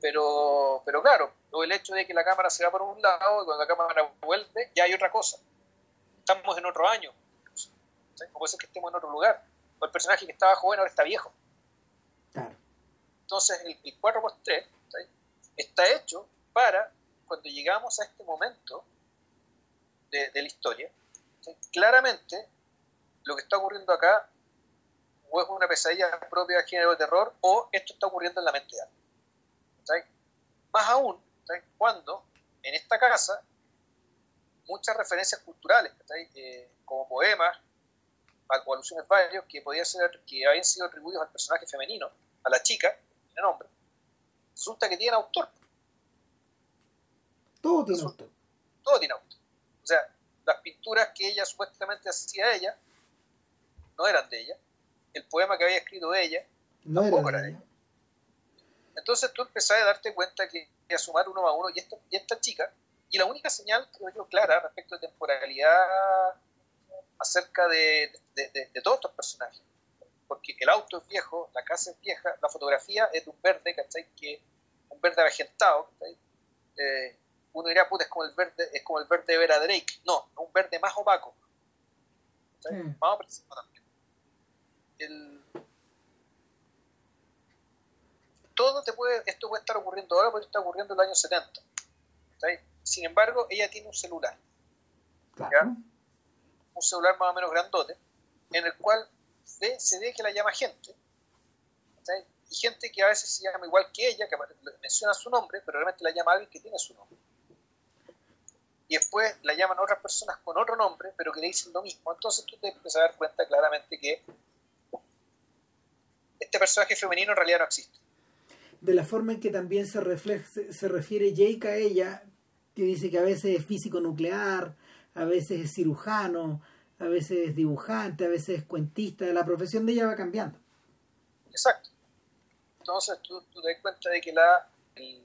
Pero, pero claro, el hecho de que la cámara se va por un lado y cuando la cámara vuelve, ya hay otra cosa. Estamos en otro año. No puede ser que estemos en otro lugar. O el personaje que estaba joven ahora está viejo. Claro. Entonces, el, 4x3 está hecho para cuando llegamos a este momento de, la historia, claramente lo que está ocurriendo acá o es una pesadilla propia del género de terror o esto está ocurriendo en la mente de alguien. Más aún, cuando en esta casa muchas referencias culturales, eh, como poemas o alusiones varios que podían ser que habían sido atribuidos al personaje femenino, a la chica, el nombre, resulta que tienen autor. Todo tiene autor. Todo tiene autor. O sea, las pinturas que ella supuestamente hacía ella no eran de ella. El poema que había escrito ella no tampoco era de ella. Entonces tú empezás a darte cuenta que a sumar uno a uno y esta, y esta chica, y la única señal, creo yo, clara respecto de temporalidad acerca de, de todos estos personajes, porque el auto es viejo, la casa es vieja, la fotografía es de un verde, ¿cachai? Que, un verde avejentado, eh, uno diría, puta, es como el verde, es como el verde de Vera Drake. No, es un verde más opaco. Más opresivo también. El... Todo te puede, esto puede estar ocurriendo ahora, porque está ocurriendo en el año 70. Sin embargo, ella tiene un celular. Un celular más o menos grandote, en el cual se ve que la llama gente. Y gente que a veces se llama igual que ella, que menciona su nombre, pero realmente la llama alguien que tiene su nombre. Y después la llaman otras personas con otro nombre, pero que le dicen lo mismo. Entonces tú te empiezas a dar cuenta claramente que este personaje femenino en realidad no existe. De la forma en que también se, se refiere Jake a ella, que dice que a veces es físico nuclear, a veces es cirujano, a veces es dibujante, a veces es cuentista, la profesión de ella va cambiando. Exacto. Entonces tú, te das cuenta de que la... y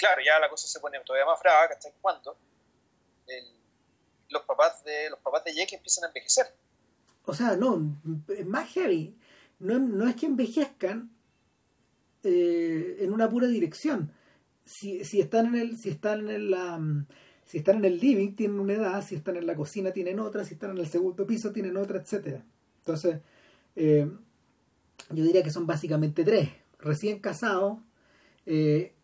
claro, ya la cosa se pone todavía más brava, ¿cachai? Cuando los papás de los papás de Jake empiezan a envejecer. O sea, no, es más heavy. No, no es que envejezcan eh, en una pura dirección. Si, si están en el, si están en el, si están en el living tienen una edad, si están en la cocina tienen otra, si están en el segundo piso tienen otra, etcétera. Entonces, eh, yo diría que son básicamente tres. Recién casados, eh,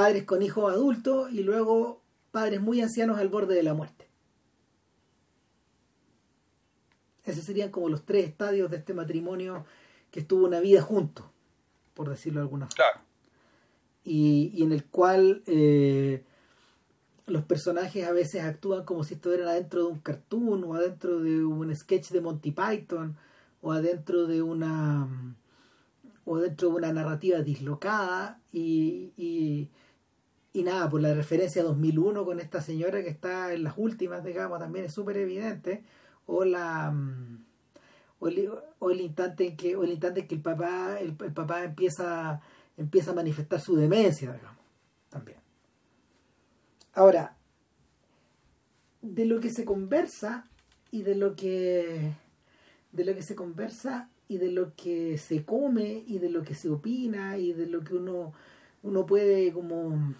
padres con hijos adultos y luego padres muy ancianos al borde de la muerte. Esos serían como los tres estadios de este matrimonio que estuvo una vida juntos, por decirlo de alguna forma. Y, en el cual eh, los personajes a veces actúan como si estuvieran adentro de un cartoon o adentro de un sketch de Monty Python o adentro de una o dentro de una narrativa dislocada y, y, nada, por la referencia a 2001 con esta señora que está en las últimas, digamos, también es súper evidente o la o el, instante en que o el instante en que el papá el papá empieza empieza a manifestar su demencia, digamos, también. Ahora, de lo que se conversa y de lo que de lo que se conversa y de lo que se come y de lo que se opina y de lo que uno uno puede como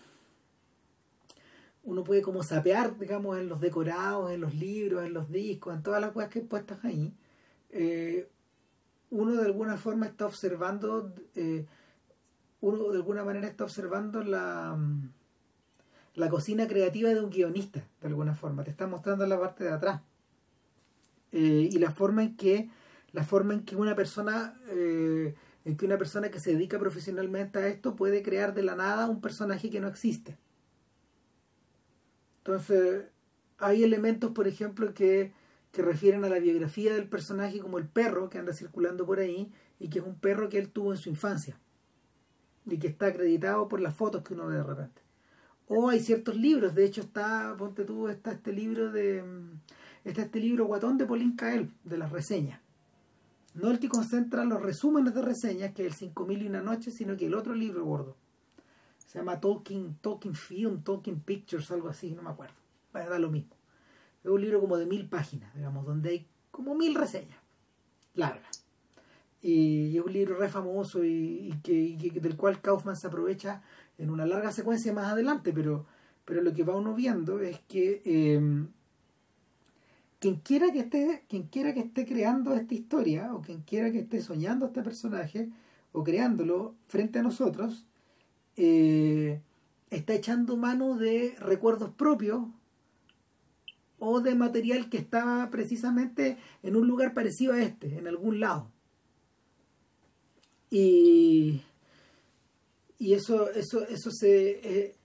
uno puede como sapear digamos en los decorados en los libros en los discos en todas las cosas que puestas ahí eh, uno de alguna forma está observando eh, uno de alguna manera está observando la la cocina creativa de un guionista, de alguna forma. Te está mostrando la parte de atrás. Eh, y la forma en que la forma en que una persona en que una persona que se dedica profesionalmente a esto puede crear de la nada un personaje que no existe entonces hay elementos por ejemplo que, que refieren a la biografía del personaje como el perro que anda circulando por ahí y que es un perro que él tuvo en su infancia y que está acreditado por las fotos que uno ve de repente o hay ciertos libros, de hecho está, ponte tú, está este libro de está este libro Guatón de Polín Cael, de las reseñas. No el que concentra los resúmenes de reseñas, que es el 5000 y una noche, sino que el otro libro gordo. Se llama Talking, Talking Film, Talking Pictures, algo así, no me acuerdo. Va a dar lo mismo. Es un libro como de mil páginas, digamos, donde hay como mil reseñas largas. Y es un libro re famoso y, que, del cual Kaufman se aprovecha en una larga secuencia más adelante, pero, pero lo que va uno viendo es que em, quien quiera que esté, quien quiera que esté creando esta historia, o quien quiera que esté soñando este personaje, o creándolo frente a nosotros, eh, está echando mano de recuerdos propios o de material que estaba precisamente en un lugar parecido a este, en algún lado. Y, y eso, eso, eso se eh,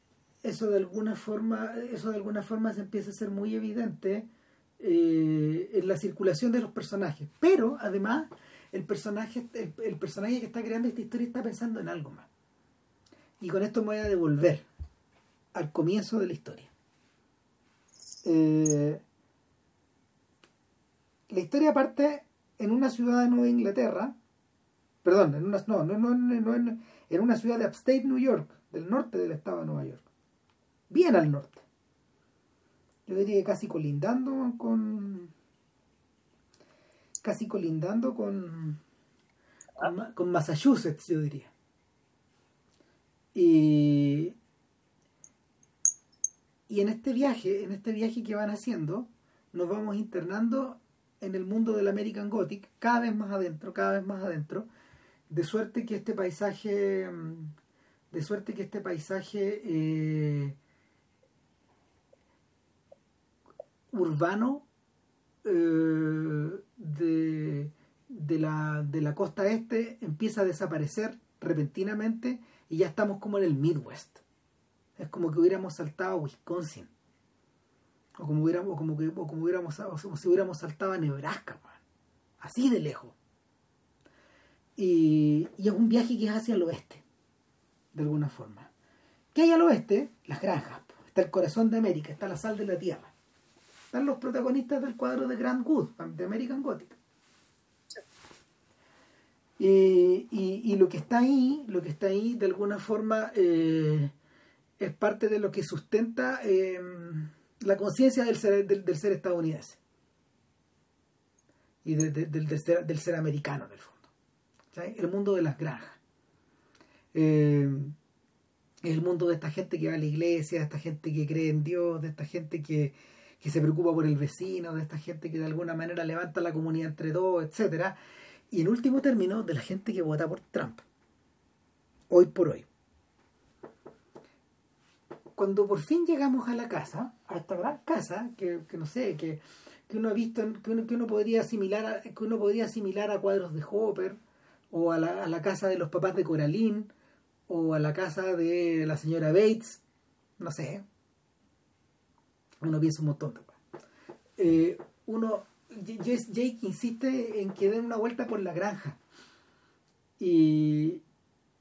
eso de alguna forma, eso de alguna forma se empieza a ser muy evidente eh, en la circulación de los personajes. Pero además, el personaje, el, personaje que está creando esta historia está pensando en algo más. Y con esto me voy a devolver al comienzo de la historia. Eh, la historia parte en una ciudad de Nueva Inglaterra, perdón, en una, no, no, no, no, en una ciudad de Upstate New York, del norte del estado de Nueva York, bien al norte. Yo diría que casi colindando con, casi colindando con, con Massachusetts, yo diría. Y, y en este viaje, en este viaje que van haciendo, nos vamos internando en el mundo del American Gothic, cada vez más adentro, cada vez más adentro, de suerte que este paisaje, de suerte que este paisaje eh, urbano eh, de, de, la, de la costa este empieza a desaparecer repentinamente y ya estamos como en el Midwest. Es como que hubiéramos saltado a Wisconsin. O como hubiéramos, como que, como hubiéramos, como si hubiéramos saltado a Nebraska, así de lejos. Y, y, es un viaje que es hacia el oeste, de alguna forma. ¿Qué hay al oeste? Las granjas. Está el corazón de América, está la sal de la tierra. Están los protagonistas del cuadro de Grand Good, de American Gothic. Y, y, lo que está ahí, lo que está ahí de alguna forma eh, es parte de lo que sustenta eh, la conciencia del ser, del, ser estadounidense y del, del, ser, del ser americano en el fondo. El mundo de las granjas. Eh, el mundo de esta gente que va a la iglesia, de esta gente que cree en Dios, de esta gente que, que se preocupa por el vecino, de esta gente que de alguna manera levanta la comunidad entre dos, etcétera, y en último término de la gente que vota por Trump. Hoy por hoy cuando por fin llegamos a la casa, a esta gran casa, que, no sé, que, uno ha visto, que uno, que uno podría asimilar a, que uno podría asimilar a cuadros de Hopper, o a la, a la casa de los papás de Coraline, o a la casa de la señora Bates, no sé. Uno piensa un montón. Eh, uno, Jake insiste en que den una vuelta por la granja. Y,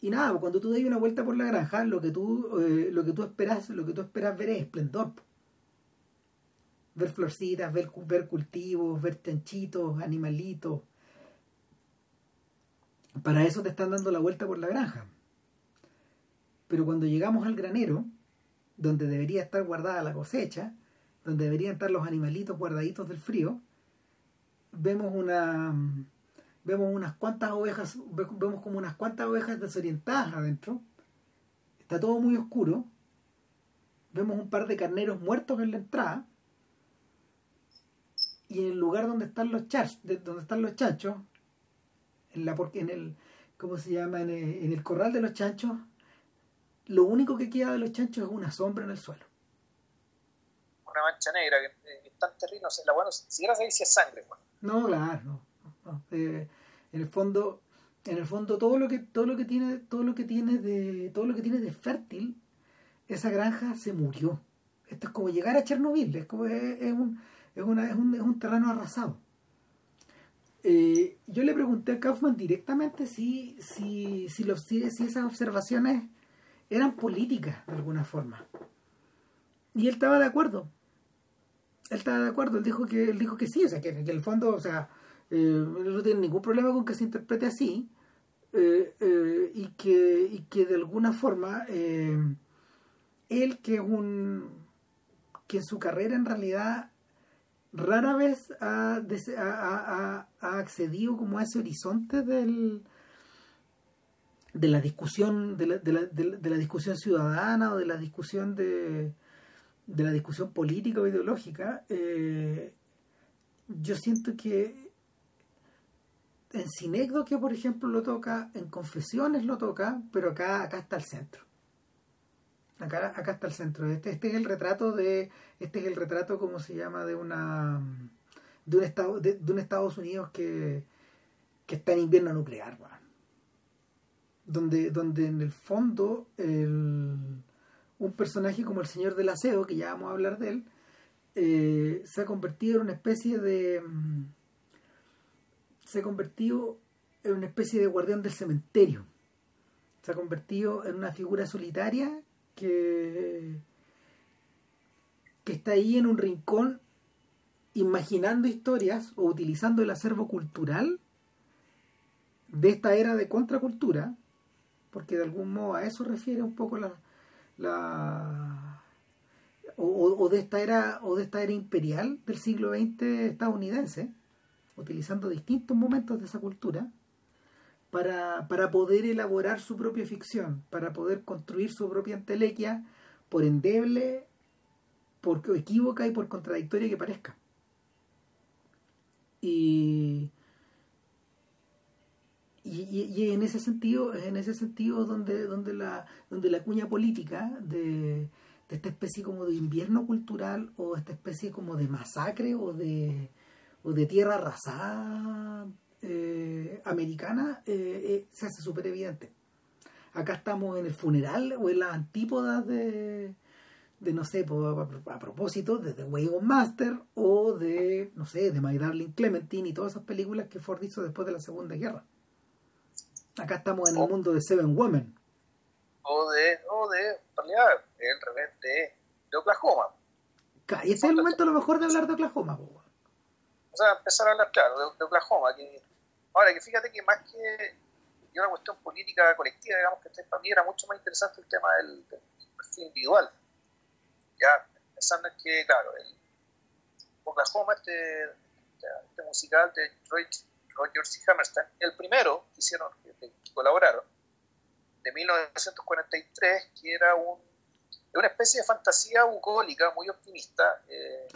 y nada, pues, cuando tú das una vuelta por la granja, lo que tú, eh, lo que tú esperas, lo que tú esperas ver es esplendor. Ver florcitas, ver, ver cultivos, ver chanchitos, animalitos. Para eso te están dando la vuelta por la granja. Pero cuando llegamos al granero, donde debería estar guardada la cosecha, donde deberían estar los animalitos guardaditos del frío, vemos una vemos unas cuantas ovejas, vemos como unas cuantas ovejas desorientadas adentro. Está todo muy oscuro. Vemos un par de carneros muertos en la entrada. Y en el lugar donde están los chachos, donde están los chanchos, en la en el ¿cómo se llama? En el, corral de los chanchos, lo único que queda de los chanchos es una sombra en el suelo. Una mancha negra que, es tan terrible, no la bueno, siquiera se dice sangre, No, claro, no. Eh, en el fondo, en el fondo todo lo que todo lo que tiene todo lo que tiene de todo lo que tiene de fértil esa granja se murió. Esto es como llegar a Chernobyl, es es, un, es, una, es, un, es un terreno arrasado. Eh, yo le pregunté a Kaufman directamente si, si, si, los, si, esas observaciones eran políticas de alguna forma. Y él estaba de acuerdo. Él estaba de acuerdo, él dijo que, él dijo que sí, o sea, que, en el fondo, o sea, eh, no tiene ningún problema con que se interprete así, eh, eh, y, que, y que de alguna forma eh, él que es un que en su carrera en realidad rara vez ha, ha, ha, accedido como a ese horizonte del de la discusión de la, de la, de la discusión ciudadana o de la discusión de, de la discusión política o ideológica yo siento que en Sinecdoque, por ejemplo, lo toca, en Confesiones lo toca, pero acá, acá está el centro. Acá, acá está el centro. Este, este es el retrato de, este es el retrato, como se llama, de una de un estado, de, un Estados Unidos que, que está en invierno nuclear, donde, donde en el fondo un personaje como el señor del aseo, que ya vamos a hablar de él, eh, se ha convertido en una especie de se ha convertido en una especie de guardián del cementerio. Se ha convertido en una figura solitaria que, que está ahí en un rincón imaginando historias o utilizando el acervo cultural de esta era de contracultura, porque de algún modo a eso refiere un poco la, la o, de esta era o de esta era imperial del siglo XX estadounidense utilizando distintos momentos de esa cultura para, para poder elaborar su propia ficción, para poder construir su propia entelequia, por endeble, por equívoca y por contradictoria que parezca. Y, y, en ese sentido, en ese sentido donde, donde la, donde la cuña política de, esta especie como de invierno cultural o esta especie como de masacre o de o de tierra arrasada eh, americana eh, eh, se hace súper evidente. Acá estamos en el funeral o en las antípodas de, de no sé, a, propósito de The Way Master o de, no sé, de My Darling Clementine y todas esas películas que Ford hizo después de la Segunda Guerra. Acá estamos en el mundo de Seven Women. O de, o de, en realidad, el revés de, de Oklahoma. Y este es el momento a lo mejor de hablar de Oklahoma, o sea, empezar a hablar, claro, de, Oklahoma. Que, ahora, que fíjate que más que una cuestión política colectiva, digamos que para mí era mucho más interesante el tema del, perfil individual. Ya, pensando en que, claro, el Oklahoma, este, este, musical de Rogers y Hammerstein, el primero que hicieron, que, colaboraron, de 1943, que era un, una especie de fantasía bucólica muy optimista, eh,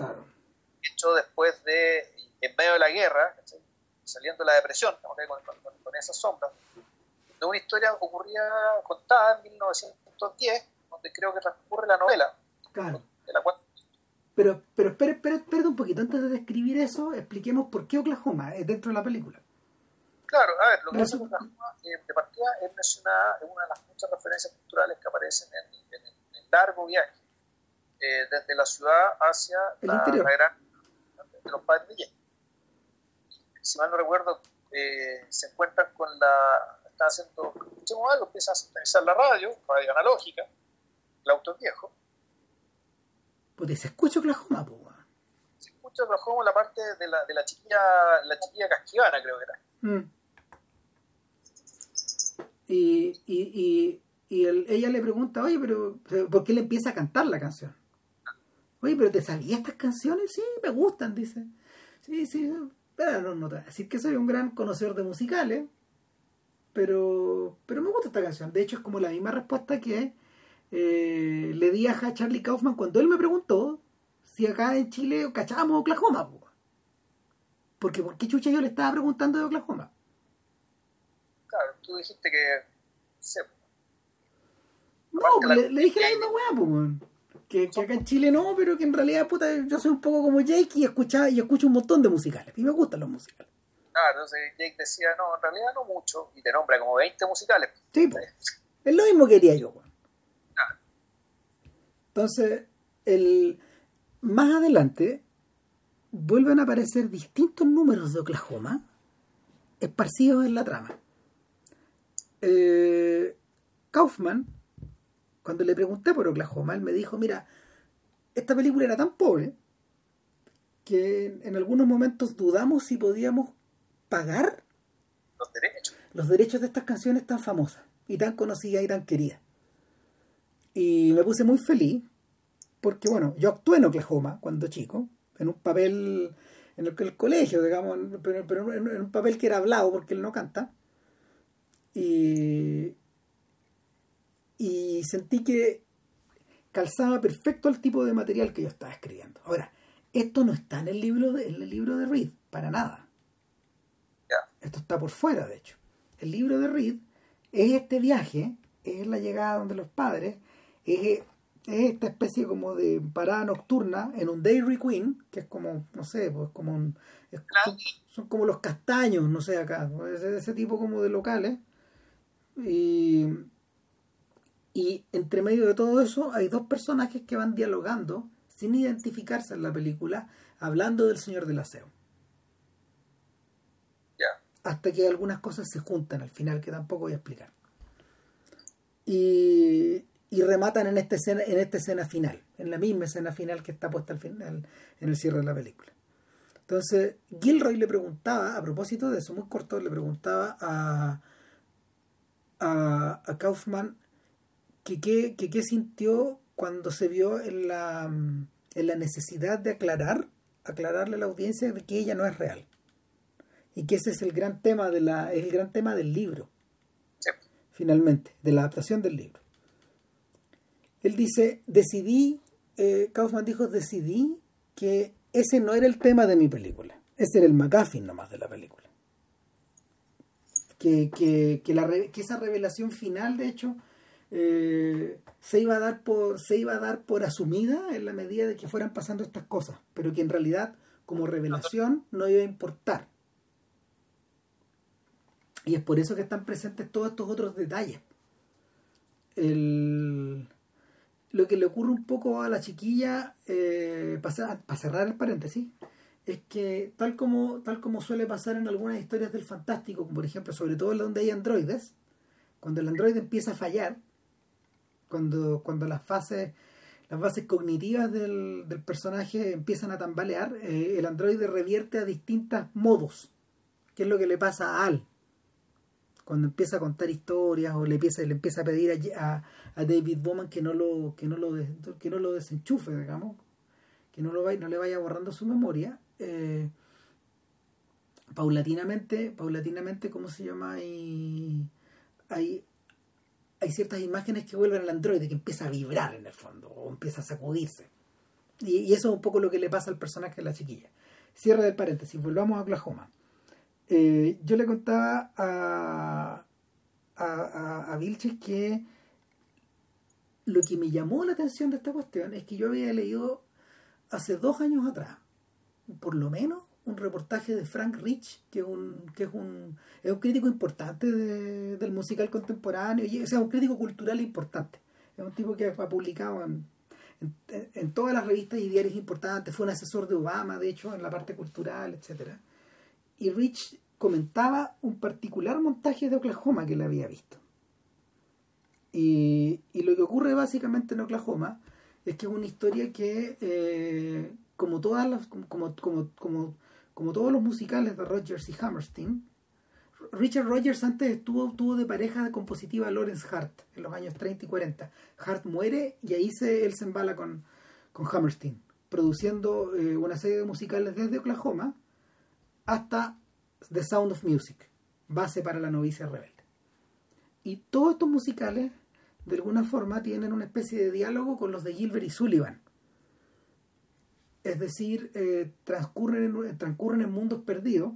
hecho después de en medio de la guerra, saliendo de la depresión, con, esas sombras, de una historia ocurría contada en 1910, donde creo que transcurre la novela. Claro. Pero, pero espera, espera, un poquito, antes de describir eso, expliquemos por qué Oklahoma es dentro de la película. Claro, a ver, lo que hace Oklahoma eh, de partida es mencionada en una de las muchas referencias culturales que aparecen en, el largo viaje, eh, desde la ciudad hacia la, gran de los padres de Yen si mal no recuerdo, eh, se encuentran con la. Está haciendo. Escuchemos algo, empieza a sintonizar la radio, radio analógica, el auto viejo. Pues se escucha Oklahoma, pues. Se escucha Oklahoma la parte de la, de la chiquilla, la chiquilla casquivana, creo que era. Mm. Y, y, y, ella le pregunta, oye, pero ¿por qué le empieza a cantar la canción? Oye, pero ¿te sabías estas canciones? Sí, me gustan, dice. Sí, sí, pero no, te voy a decir que soy un gran conocedor de musicales, pero, pero me gusta esta canción. De hecho, es como la misma respuesta que eh, le di a Charlie Kaufman cuando él me preguntó si acá en Chile cachábamos Oklahoma. Porque ¿por qué chucha yo le estaba preguntando de Oklahoma? Claro, tú dijiste que... No, le, dije la misma weá, pues que, acá en Chile no, pero que en realidad, puta, yo soy un poco como Jake y, escucha, y escucho un montón de musicales. Y me gustan los musicales. Claro, entonces Jake decía, no, en realidad no mucho. Y te nombra como 20 musicales. Sí, pues. Es lo mismo que quería yo, Entonces, el, más adelante vuelven a aparecer distintos números de Oklahoma esparcidos en la trama. Eh, Kaufman cuando le pregunté por Oklahoma, él me dijo, mira, esta película era tan pobre que en, algunos momentos dudamos si podíamos pagar los derechos. los derechos de estas canciones tan famosas y tan conocidas y tan queridas. Y me puse muy feliz porque, bueno, yo actué en Oklahoma cuando chico, en un papel en el, el colegio, digamos, pero, pero en, un papel que era hablado porque él no canta. Y, y sentí que calzaba perfecto el tipo de material que yo estaba escribiendo. Ahora, esto no está en el libro de, en el libro de Reed, para nada. Esto está por fuera, de hecho. El libro de Reed es este viaje, es la llegada donde los padres, es, esta especie como de parada nocturna en un Dairy Queen, que es como, no sé, pues como un, son, como los castaños, no sé, acá, ese, ese tipo como de locales. Y y entre medio de todo eso hay dos personajes que van dialogando sin identificarse en la película, hablando del Señor del Aseo. Hasta que algunas cosas se juntan al final, que tampoco voy a explicar. Y, y rematan en esta, escena, en esta escena final, en la misma escena final que está puesta al final, en el cierre de la película. Entonces, Gilroy le preguntaba, a propósito de eso, muy corto, le preguntaba a, a, a Kaufman que qué sintió cuando se vio en la, en la necesidad de aclarar, aclararle a la audiencia de que ella no es real. Y que ese es el gran tema de la, el gran tema del libro. Finalmente, de la adaptación del libro. Él dice, decidí, eh, Kaufman dijo, decidí que ese no era el tema de mi película. Ese era el McGuffin nomás de la película. Que, que, que, esa revelación final, de hecho, eh, se iba a dar por se iba a dar por asumida en la medida de que fueran pasando estas cosas pero que en realidad como revelación no iba a importar y es por eso que están presentes todos estos otros detalles el, lo que le ocurre un poco a la chiquilla eh, para, cerrar el paréntesis es que tal como tal como suele pasar en algunas historias del fantástico como por ejemplo sobre todo en donde hay androides cuando el androide empieza a fallar cuando, cuando las fases las bases cognitivas del, del personaje empiezan a tambalear, eh, el androide revierte a distintos modos, que es lo que le pasa a Al. Cuando empieza a contar historias o le empieza, le empieza a pedir a, David Bowman que no lo, que no lo, que no lo desenchufe, digamos, que no, lo vaya, no le vaya borrando su memoria, eh, paulatinamente, paulatinamente, ¿cómo se llama? Y hay, hay ciertas imágenes que vuelven al androide, que empieza a vibrar en el fondo, o empieza a sacudirse. Y, eso es un poco lo que le pasa al personaje de la chiquilla. Cierre del paréntesis, volvamos a Oklahoma. Eh, yo le contaba a, a, a, Vilches que lo que me llamó la atención de esta cuestión es que yo había leído hace dos años atrás, por lo menos, un reportaje de Frank Rich, que un, que es un, es un crítico importante del musical contemporáneo, y, o sea, un crítico cultural importante. Es un tipo que ha publicado en, en, todas las revistas y diarios importantes, fue un asesor de Obama, de hecho, en la parte cultural, etcétera. Y Rich comentaba un particular montaje de Oklahoma que él había visto. Y, lo que ocurre básicamente en Oklahoma es que es una historia que, eh, como todas las, como, como, como como todos los musicales de Rogers y Hammerstein, Richard Rogers antes estuvo, tuvo de pareja compositiva Lawrence Hart en los años 30 y 40. Hart muere y ahí se, él se embala con, con Hammerstein, produciendo eh, una serie de musicales desde Oklahoma hasta The Sound of Music, base para la novicia rebelde. Y todos estos musicales, de alguna forma, tienen una especie de diálogo con los de Gilbert y Sullivan, es decir, eh, transcurren, en, transcurren en mundos perdidos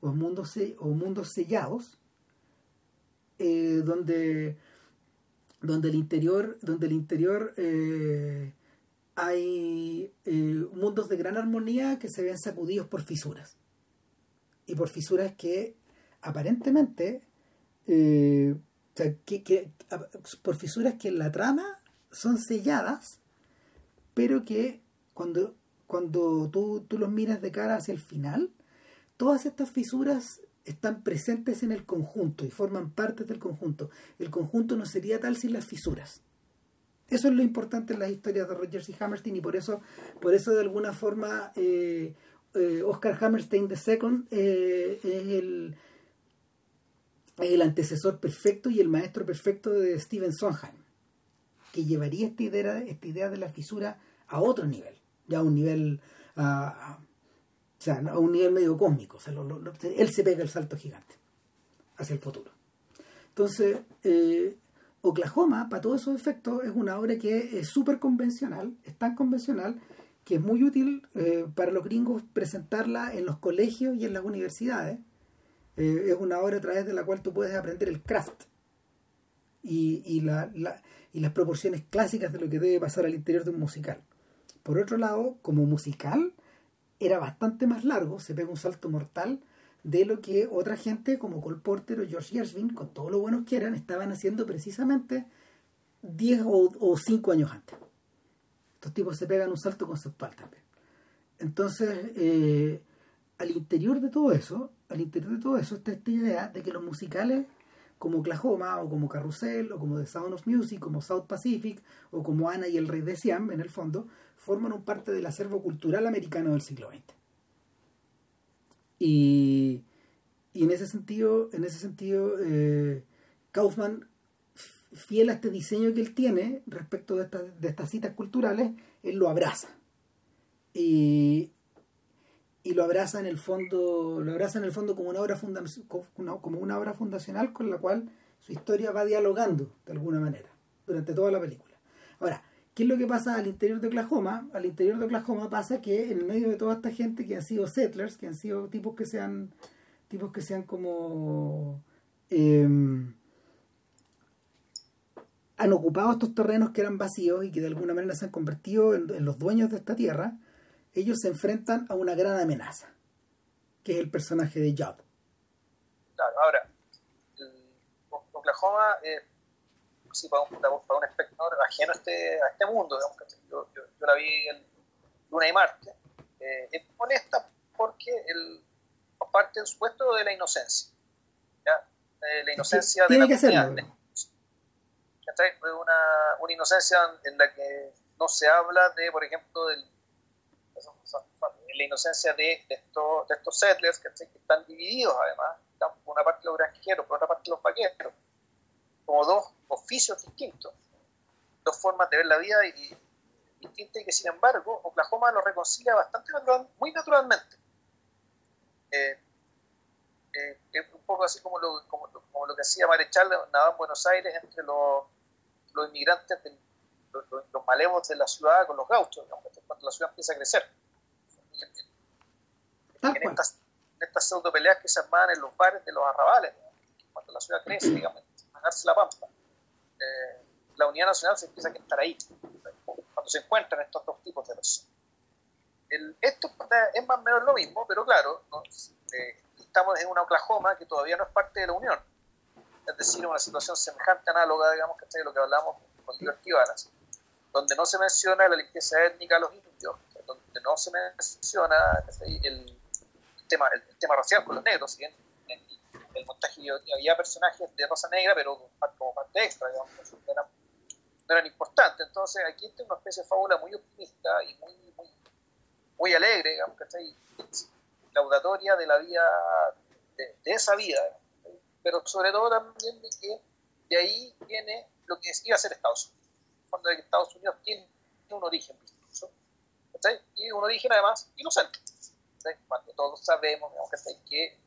o mundos, o mundos sellados, eh, donde, donde el interior, donde el interior eh, hay mundos de gran armonía que se ven sacudidos por fisuras. Y por fisuras que aparentemente, por fisuras que en la trama son selladas, pero que cuando cuando tú, tú los miras de cara hacia el final, todas estas fisuras están presentes en el conjunto y forman parte del conjunto. El conjunto no sería tal sin las fisuras. Eso es lo importante en las historias de Rogers y Hammerstein y por eso, por eso de alguna forma eh, eh, Oscar Hammerstein II eh, es, el, es el antecesor perfecto y el maestro perfecto de Steven Sondheim, que llevaría esta idea, esta idea de la fisura a otro nivel, ya a un nivel, o sea, a un nivel medio cósmico. O sea, él se pega el salto gigante hacia el futuro. Entonces, eh, Oklahoma, para todos esos efectos, es una obra que es súper convencional, es tan convencional que es muy útil eh, para los gringos presentarla en los colegios y en las universidades. Eh, es una obra a través de la cual tú puedes aprender el craft y, y, la, y las proporciones clásicas de lo que debe pasar al interior de un musical. Por otro lado, como musical, era bastante más largo, se pega un salto mortal de lo que otra gente como Cole Porter o George Gershwin, con todo lo buenos que eran, estaban haciendo precisamente 10 o, 5 años antes. Estos tipos se pegan un salto conceptual también. Entonces, eh, al interior de todo eso, al interior de todo eso está esta idea de que los musicales como Oklahoma o como Carrusel o como The Sound of Music, como South Pacific o como Ana y el Rey de Siam, en el fondo, forman un parte del acervo cultural americano del siglo XX. Y, en ese sentido, en ese sentido eh, Kaufman, fiel a este diseño que él tiene respecto de, de estas citas culturales, él lo abraza. Y, y lo abraza en el fondo, lo abraza en el fondo como una obra como una obra fundacional con la cual su historia va dialogando de alguna manera durante toda la película. Ahora, ¿Qué es lo que pasa al interior de Oklahoma? Al interior de Oklahoma pasa que en el medio de toda esta gente que han sido settlers, que han sido tipos que sean tipos que sean como em, han ocupado estos terrenos que eran vacíos y que de alguna manera se han convertido en, los dueños de esta tierra, ellos se enfrentan a una gran amenaza, que es el personaje de Job. Claro, ahora, Oklahoma es para un, para un espectador ajeno a este, a este mundo. Yo, yo, yo, la vi en Luna y Marte. Eh, es honesta porque el, parte del supuesto de la inocencia. ¿ya? Eh, la inocencia de la que comunidad. Una, una inocencia en la que no se habla de, por ejemplo, del, la inocencia de, estos, de estos settlers que están divididos además, están por una parte los granjeros, por otra parte los vaqueros, como dos oficios distintos, dos formas de ver la vida distintas y que sin embargo Oklahoma lo reconcilia bastante natural, muy naturalmente. Eh, eh, es un poco así como lo, como, como lo que hacía Marechal nada en Buenos Aires entre los, los inmigrantes, los, los, malevos de la ciudad con los gauchos, cuando la ciudad empieza a crecer. En, estas, en estas pseudo peleas que se armaban en los bares de los arrabales, cuando la ciudad crece, digamos, ganarse la pampa. Eh, la unidad nacional se empieza a estar ahí, cuando se encuentran estos dos tipos de personas. esto es más o menos lo mismo, pero claro, eh, estamos en una Oklahoma que todavía no es parte de la Unión. Es decir, una situación semejante, análoga, digamos, que de lo que hablamos con Liberty donde no se menciona la limpieza étnica de los indios, donde no se menciona el, tema, el, tema racial con los negros, ¿sí? el montaje había personajes de Rosa Negra, pero como parte extra, digamos, no eran, no eran importantes. Entonces aquí está una especie de fábula muy optimista y muy, muy, muy alegre, digamos, que está ahí, laudatoria de la vida, de, esa vida, pero sobre todo también de que de ahí viene lo que iba a ser Estados Unidos. Cuando Estados Unidos tiene un origen y un origen además inocente. Cuando todos sabemos digamos, que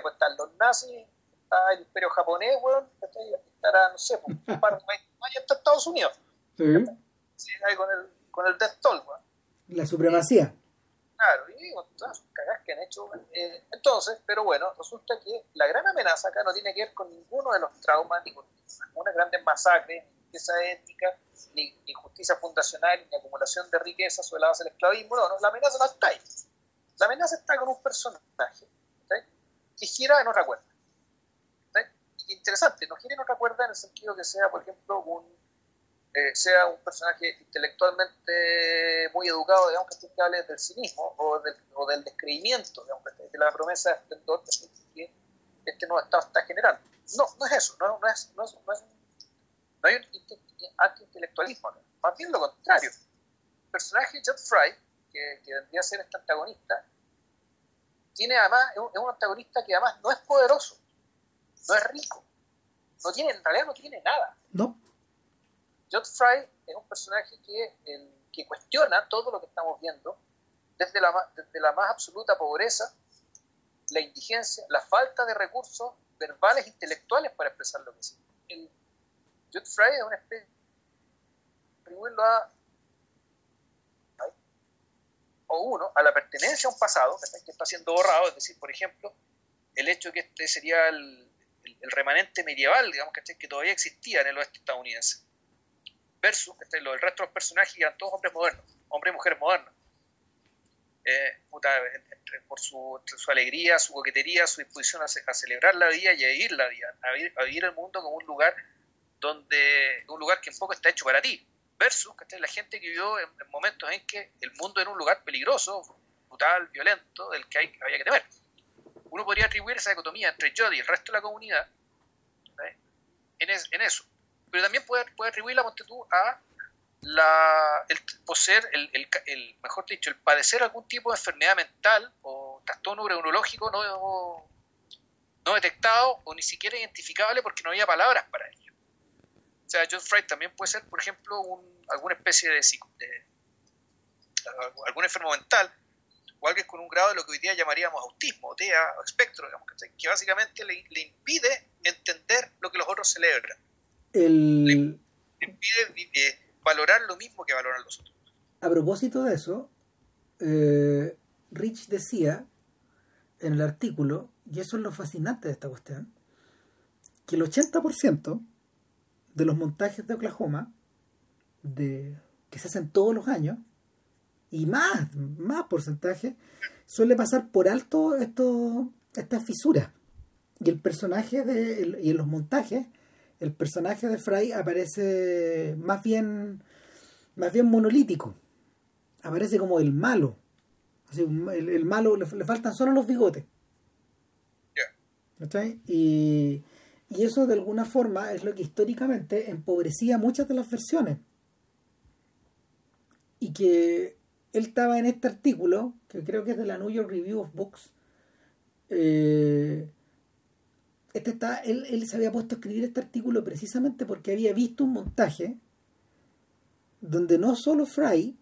pues están los nazis, está el imperio japonés, weón, estará, no sé, pues, un par de está Estados Unidos. Sí. sí con el, con el Death Toll. La supremacía. Claro, y con todas sus cagas que han hecho. Eh, entonces, pero bueno, resulta que la gran amenaza acá no tiene que ver con ninguno de los traumas, ni con ninguna grandes masacres, ni limpieza étnica, ni, ni, justicia fundacional, ni acumulación de riquezas sobre la base del esclavismo. No, no, la amenaza no está ahí. La amenaza está con un personaje que gira en otra cuerda. Y interesante, no gira en otra cuerda en el sentido que sea, por ejemplo, un, eh, sea un personaje intelectualmente muy educado, digamos, que hable del cinismo o del, o del descreimiento, digamos, de la promesa de esplendor que este nuevo Estado está generando. No, no es eso, no, no, es, no, es, no, es, no hay un anti-intelectualismo, más bien lo contrario. El personaje Jet Fry, que, que vendría a ser este antagonista, tiene además, es un, antagonista que además no es poderoso, no es rico. No tiene, en realidad no tiene nada. No. Jod Fry es un personaje que, cuestiona todo lo que estamos viendo desde la, más absoluta pobreza, la indigencia, la falta de recursos verbales intelectuales para expresar lo que es. Jude Fry es una especie atribuirlo a o uno a la pertenencia a un pasado que está siendo borrado, es decir, por ejemplo, el hecho que este sería el, remanente medieval, digamos, que todavía existía en el oeste estadounidense, versus lo, el resto de los personajes que eran todos hombres modernos, hombres y mujeres modernos. Eh, por su, su, alegría, su coquetería, su disposición a, celebrar la vida y a vivir la vida, a vivir, a el mundo como un lugar donde un lugar que un poco está hecho para ti, versus la gente que vivió en, momentos en que el mundo era un lugar peligroso, brutal, violento, del que hay, había que temer. Uno podría atribuir esa dicotomía entre Jody y el resto de la comunidad en, en, eso, pero también puede, puede atribuir la multitud a la, el poseer, el, el, mejor dicho, el padecer algún tipo de enfermedad mental o trastorno neurológico no, no detectado o ni siquiera identificable porque no había palabras para ello. O sea, John Fright también puede ser, por ejemplo, alguna especie de, de, algún enfermo mental o alguien con un grado de lo que hoy día llamaríamos autismo, TEA o espectro, digamos, que básicamente le, impide entender lo que los otros celebran. Le, impide eh, valorar lo mismo que valoran los otros. A propósito de eso, eh, Rich decía en el artículo, y eso es lo fascinante de esta cuestión, que el 80% de los montajes de Oklahoma, de, que se hacen todos los años, y más, más porcentaje, suele pasar por alto esto, estas fisuras. Y el personaje de, y en los montajes, el personaje de Fry aparece más bien, más bien monolítico. Aparece como el malo. Así, el, malo, le, faltan solo los bigotes. Y, y eso de alguna forma es lo que históricamente empobrecía muchas de las versiones. Y que él estaba en este artículo, que creo que es de la New York Review of Books. Eh, este está, él, él se había puesto a escribir este artículo precisamente porque había visto un montaje donde no solo Fry,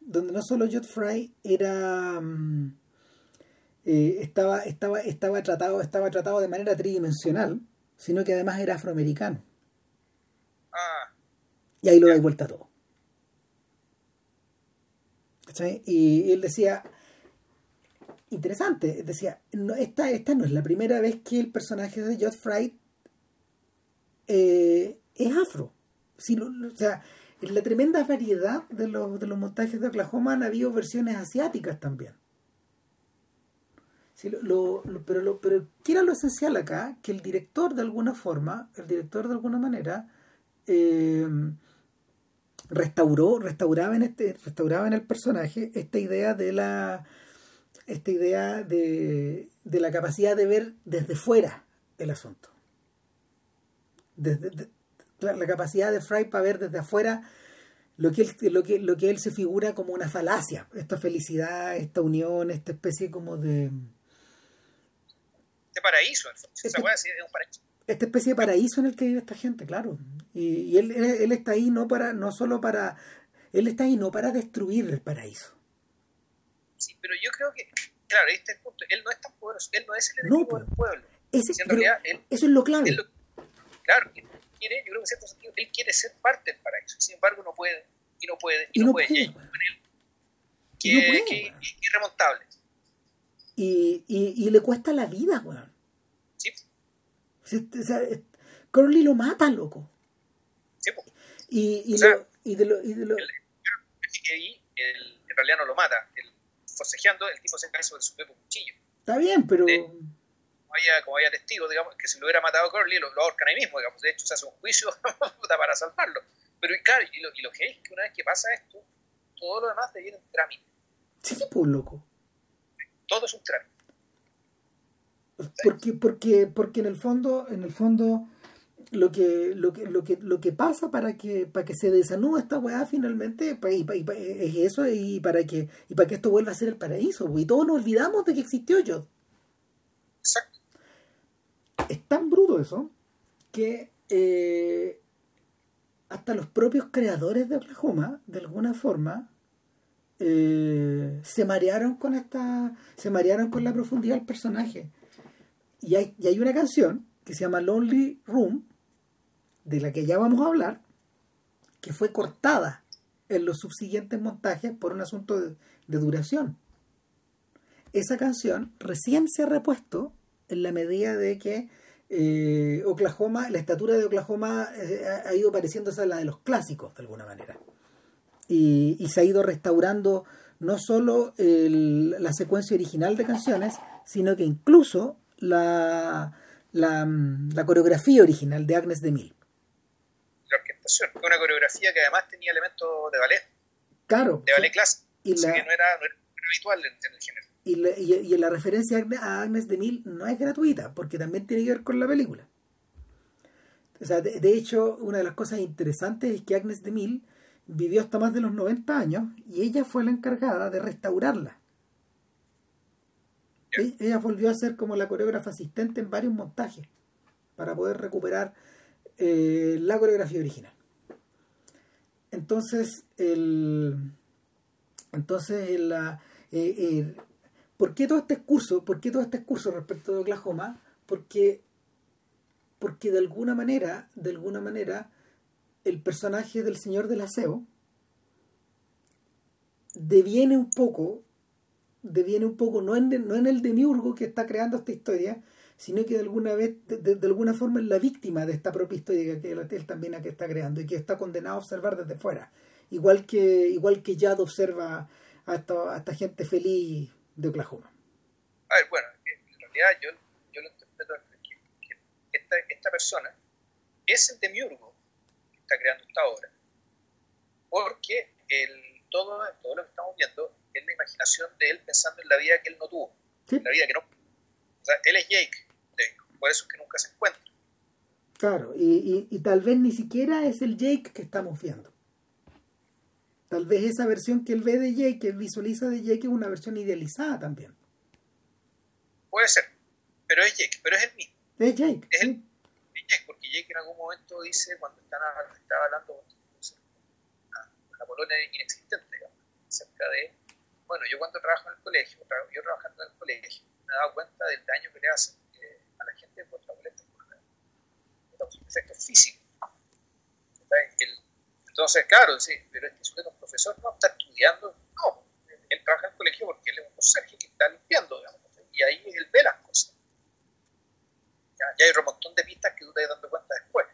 donde no solo Jot Fry era mm, eh, estaba, estaba, estaba tratado, estaba tratado de manera tridimensional, sino que además era afroamericano. Ah. Y ahí lo da vuelta todo. Y él decía, interesante, decía, esta, esta no es la primera vez que el personaje de Judge Fright eh, es afro. Sino, o sea, en la tremenda variedad de los, de los montajes de Oklahoma han habido versiones asiáticas también lo, pero, pero ¿qué era lo esencial acá? Que el director de alguna forma, el director de alguna manera, eh, restauró, restauraba en este, restauraba en el personaje esta idea de la esta idea de, de la capacidad de ver desde fuera el asunto. Desde, la, capacidad de Fry para ver desde afuera lo que, él, lo, que, lo que él se figura como una falacia, esta felicidad, esta unión, esta especie como de, este paraíso, este, es un paraíso. Esta especie de paraíso en el que vive esta gente, claro. Y, él, él, está ahí no para, no solo para, él está ahí no para destruir el paraíso. Sí, pero yo creo que, claro, ahí está el punto. Él no es tan poderoso, él no es el enemigo del pueblo. Ese, en realidad, él, eso es lo clave. claro, él quiere, yo creo que en cierto sentido, él quiere ser parte del paraíso. Sin embargo, no puede, y no puede, y, no, puede. puede. Y, no puede. Que, irremontable y, y, y le cuesta la vida, weón. Sí. O sea, Crowley lo mata, loco. Sí, y, y, lo, y de lo... Y de lo... El, el, en realidad no lo mata. Forcejeando, el tipo se cae sobre su propio cuchillo. Está bien, pero... como, había, como había testigos, digamos, que si lo hubiera matado lo, lo ahorcan ahí mismo, digamos. De hecho, se hace un juicio para salvarlo. Pero claro, y lo, y lo que es que una vez que pasa esto, todo lo demás te viene en trámite. Sí, pues, loco todo es un trámite. Porque, porque, porque en el fondo, en el fondo, lo que, lo que, lo que, lo que pasa para que, para que se desanude esta weá finalmente es eso y para que, y para que esto vuelva a ser el paraíso, y todos nos olvidamos de que existió yo. Exacto. es tan bruto eso que eh, hasta los propios creadores de Oklahoma, de alguna forma, eh, se marearon con esta. se marearon con la profundidad del personaje. Y hay, y hay una canción que se llama Lonely Room, de la que ya vamos a hablar, que fue cortada en los subsiguientes montajes por un asunto de, duración. Esa canción recién se ha repuesto en la medida de que eh, Oklahoma, la estatura de Oklahoma eh, ha ido pareciéndose a la de los clásicos de alguna manera. Y, se ha ido restaurando no solo la secuencia original de canciones, sino que incluso la, la, la coreografía original de Agnes de Mille una coreografía que además tenía elementos de ballet. Claro. De ballet clásico. Y que no era, habitual en, el género. Y, la, y, la referencia a Agnes de Mil no es gratuita, porque también tiene que ver con la película. O sea, de, hecho, una de las cosas interesantes es que Agnes de Mil vivió hasta más de los 90 años y ella fue la encargada de restaurarla. E, ella volvió a ser como la coreógrafa asistente en varios montajes para poder recuperar eh, la coreografía original. Entonces, el, entonces la, eh, eh, ¿por qué todo este curso? ¿Por qué todo este curso respecto de Oklahoma? Porque, porque de alguna manera, de alguna manera, el personaje del señor del aseo deviene un poco, deviene un poco, no en, no en el demiurgo que está creando esta historia, sino que de alguna vez, de, alguna forma es la víctima de esta propia historia que él también está creando y que está condenado a observar desde fuera. Igual que, igual que Jad observa a esta, gente feliz de Oklahoma. A ver, bueno, en realidad yo, yo lo interpreto que, esta, esta persona es el demiurgo que está creando esta obra, porque el, todo, todo lo que estamos viendo es la imaginación de él pensando en la vida que él no tuvo, la vida que no. O sea, él es Jake, por eso es que nunca se encuentra. Claro, y, y, tal vez ni siquiera es el Jake que estamos viendo. Tal vez esa versión que él ve de Jake, que él visualiza de Jake, es una versión idealizada también. Puede ser, pero es Jake, pero es el mismo. Es Jake. Es, el, Jake, porque Jake en algún momento dice, cuando están, estaba hablando con la Polonia inexistente, digamos, acerca de, bueno, yo cuando trabajo en el colegio, yo trabajando en el colegio, me he dado cuenta del daño que le hacen a la gente por la por los efectos físicos. entonces, claro, sí, pero este sujeto es profesor, no está estudiando, no, él trabaja en el colegio porque él es un conserje que está limpiando, digamos, y ahí él ve las cosas. Ya, hay un montón de pistas que tú te dando cuenta después.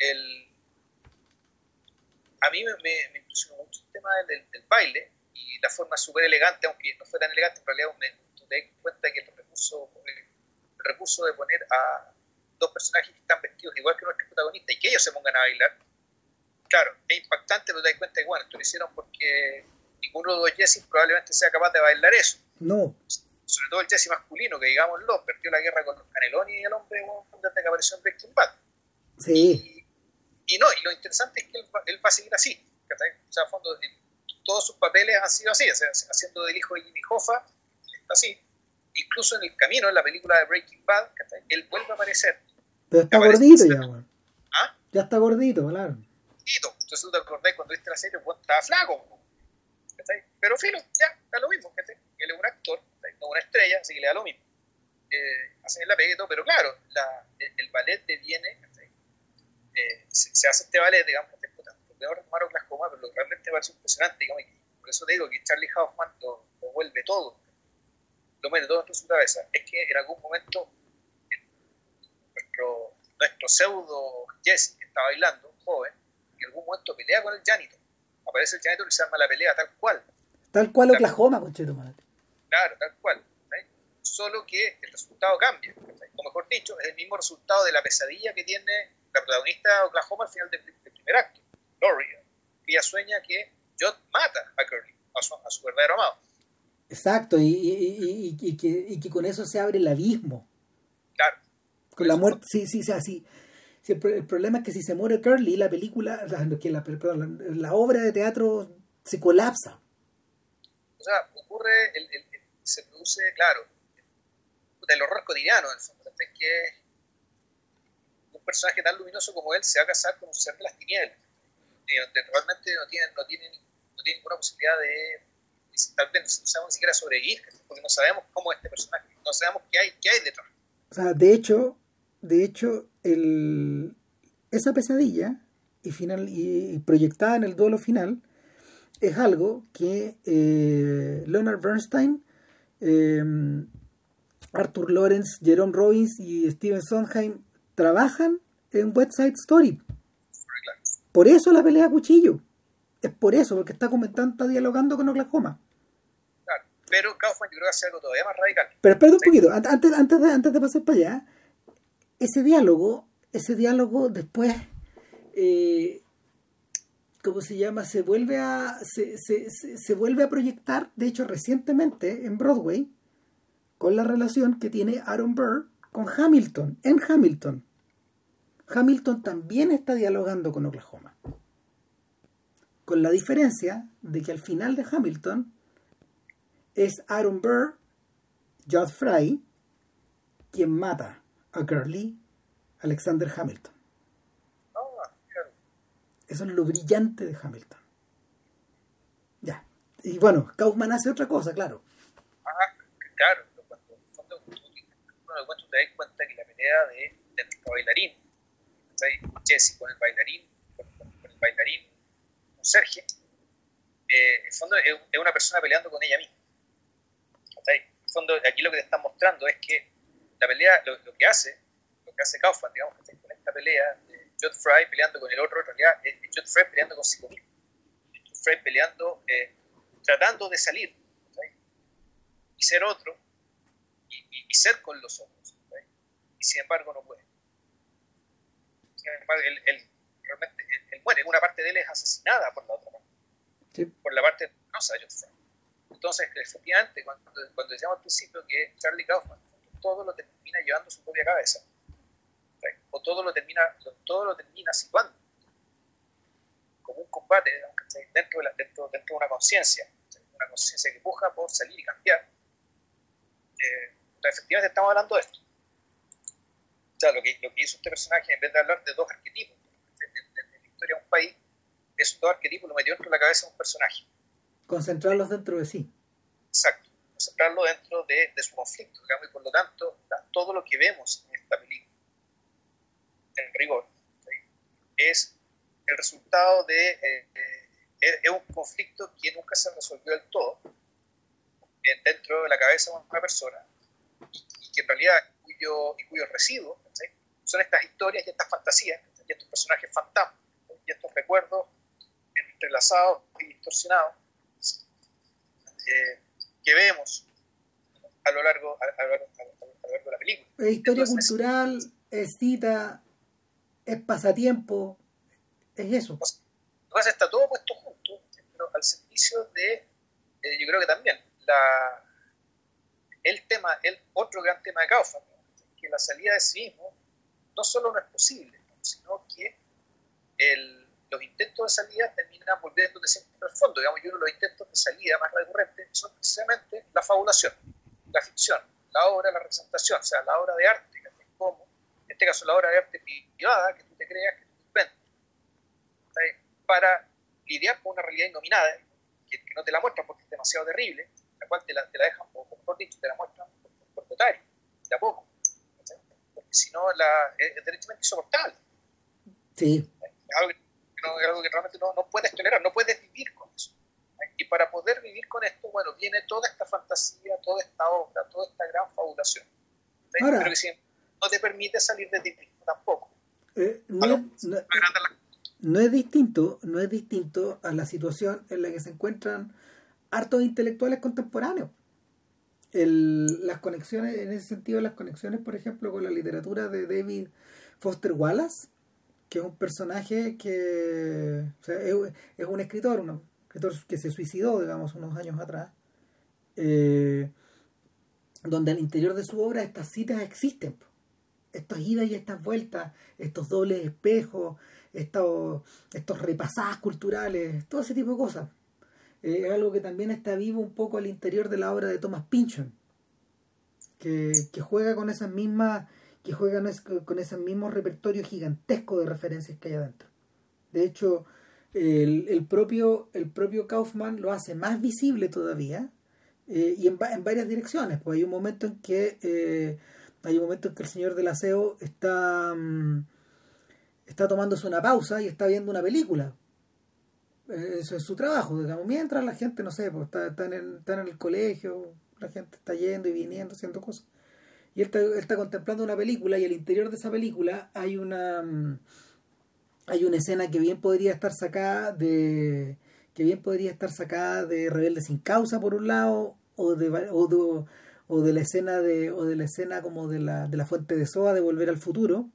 El, a mí me, me, impresionó mucho el tema del, baile y la forma súper elegante, aunque no fue tan elegante, en realidad me, me di cuenta que el recurso recurso de poner a dos personajes que están vestidos igual que nuestros protagonistas y que ellos se pongan a bailar, claro, es impactante, pero te das cuenta que, bueno, esto lo hicieron porque ninguno de los Jesse probablemente sea capaz de bailar eso. No. Sobre todo el Jesse masculino, que digámoslo, perdió la guerra con los Caneloni y el hombre desde que apareció en Breaking Bad. Sí. Y, no, y lo interesante es que él, va a seguir así. O sea, a fondo, todos sus papeles han sido así, haciendo del hijo de Jimmy Hoffa, está así, incluso en el camino, en la película de Breaking Bad, él vuelve a aparecer. Pero está gordito ya, weón. ¿Ah? Ya está gordito, claro. Gordito. Entonces tú te acordás cuando viste la serie, bueno, estaba flaco. Pero filo, ya, da lo mismo. Él es un actor, no una estrella, así que le da lo mismo. Eh, hacen el apego pero claro, la, el, ballet deviene, eh, se, se, hace este ballet, digamos, no retomar Oklahoma, pero lo realmente me parece impresionante, digamos, por eso te digo que Charlie Hoffman lo, lo vuelve todo lo mete todo en su cabeza, es que en algún momento nuestro, nuestro pseudo Jesse, que está bailando, joven, en algún momento pelea con el janitor. Aparece el janitor y se arma la pelea tal cual. Tal cual Oklahoma, conchero Claro, tal cual. Solo que el resultado cambia. O mejor dicho, es el mismo resultado de la pesadilla que tiene la protagonista de Oklahoma al final del, primer acto, Lori, que ella sueña que John mata a Curly, a su, a su verdadero amado Exacto, y, y, y, que, y, que, con eso se abre el abismo. Claro. Con la muerte, sí, sí, sí, así. el, problema es que si se muere Curly, la película, la, que la, perdón, la, obra de teatro se colapsa. O sea, ocurre, el, se produce, claro, el horror cotidiano, en el fondo, que un personaje tan luminoso como él se va a casar con un ser de las tinieblas, donde realmente no tiene, no tiene, no tiene ninguna posibilidad de, tal vez no sabemos ni siquiera sobrevivir, porque no sabemos cómo es este personaje, no sabemos qué hay, qué hay detrás. O sea, de hecho, de hecho, el, esa pesadilla y, final, y, proyectada en el duelo final es algo que eh, Leonard Bernstein, eh, Arthur Lawrence, Jerome Robbins y Steven Sondheim trabajan en West Side Story. Por eso la pelea a cuchillo. Es por eso, porque está comentando, está dialogando con Oklahoma. Claro, pero Kaufman yo creo que hace algo todavía más radical. Pero espera un poquito, antes, antes, de, antes de pasar para allá, ese diálogo, ese diálogo después, eh, ¿cómo se llama? Se vuelve a, se, se, se, vuelve a proyectar, de hecho recientemente en Broadway, con la relación que tiene Aaron Burr con Hamilton, en Hamilton. Hamilton también está dialogando con Oklahoma. Con la diferencia de que al final de Hamilton es Aaron Burr, Judd Fry, quien mata a Curly Alexander Hamilton. Eso es lo brillante de Hamilton. Ya. Y bueno, Kaufman hace otra cosa, claro. Ah, claro. Cuando, cuando tú te das cuenta que la pelea de, nuestro Jesse con el bailarín, con, el bailarín, con Sergio, eh, en el fondo es, una persona peleando con ella misma. En el fondo, aquí lo que te están mostrando es que la pelea, lo, lo que hace que hace Kaufman, digamos, con esta pelea Judd Fry peleando con el otro, en realidad es Fry peleando consigo mismo. Judd Fry peleando, eh, tratando de salir y ser otro y, y, ser con los otros. Y sin embargo no puede. Sin embargo, él, él realmente él, muere. Una parte de él es asesinada por la otra parte. Sí. Por la parte de Judd Fry. Entonces, efectivamente, cuando, cuando decíamos al principio que Charlie Kaufman todo lo termina llevando a su propia cabeza, o todo lo termina, todo lo termina situando como un combate dentro de, dentro, dentro de una conciencia, una conciencia que puja por salir y cambiar. Eh, efectivamente estamos hablando de esto. Sea, lo que, lo que hizo este personaje, en vez de hablar de dos arquetipos, en, la historia de un país, esos dos arquetipos lo metió dentro de la cabeza de un personaje. Concentrarlos dentro de sí. Exacto, concentrarlo dentro de, de su conflicto, digamos, y por lo tanto, todo lo que vemos en esta película en rigor, es el resultado de eh, es un conflicto que nunca se resolvió del todo dentro de la cabeza de una persona y, que en realidad cuyo, y cuyo residuo son estas historias y estas fantasías y estos personajes fantasmas y estos recuerdos entrelazados y distorsionados eh, que vemos a lo largo, a, lo largo, de la película. Es historia cultural, es cita, es pasatiempo, es eso. Entonces está todo puesto junto, pero al servicio de, eh, yo creo que también, la, el tema, el otro gran tema de Kaufman, que la salida de sí mismo no solo no es posible, sino que el, los intentos de salida terminan volviendo de siempre al fondo. Digamos, y uno de los intentos de salida más recurrentes son precisamente la fabulación, la ficción, la obra, la representación, o sea, la obra de arte, como en este caso la obra de arte privada que tú te creas que tú inventas, para lidiar con una realidad indominada, que, no te la muestran porque es demasiado terrible, la cual te la, te la dejan, o mejor dicho, te la muestran por, por de a poco, porque si no la, es, es, derechamente insoportable. Sí. Es algo, que, no, es algo que realmente no, no puedes tolerar, no puedes vivir con eso. Y para poder vivir con esto, bueno, viene toda esta fantasía, toda esta obra, toda esta gran fabulación. Ahora, Pero que siempre no te permite salir de ti mismo tampoco. Eh, no, no, es distinto, no es distinto a la situación en la que se encuentran hartos intelectuales contemporáneos. El, las conexiones, en ese sentido, las conexiones, por ejemplo, con la literatura de David Foster Wallace, que es un personaje que o sea, es, un escritor, un escritor que se suicidó, digamos, unos años atrás, eh, donde al interior de su obra estas citas existen estas idas y estas vueltas, estos dobles espejos, estos, estos repasadas culturales, todo ese tipo de cosas. Es algo que también está vivo un poco al interior de la obra de Thomas Pynchon, que, que juega con esas mismas que juegan con ese mismo repertorio gigantesco de referencias que hay adentro. De hecho, el, propio, el propio Kaufman lo hace más visible todavía eh, y en, en, varias direcciones. Pues hay un momento en que eh, hay un momento en que el señor del aseo está, mm, está tomándose una pausa y está viendo una película. Eh, eso es su trabajo, digamos. Mientras la gente, no sé, pues, está, está, en está en el colegio, la gente está yendo y viniendo, haciendo cosas. Y él está, él está contemplando una película y al interior de esa película hay una mm, hay una escena que bien podría estar sacada de que bien podría estar sacada de Rebelde sin causa por un lado o de, o de, la escena de o de la escena como de la, de la fuente de Soa de Volver al futuro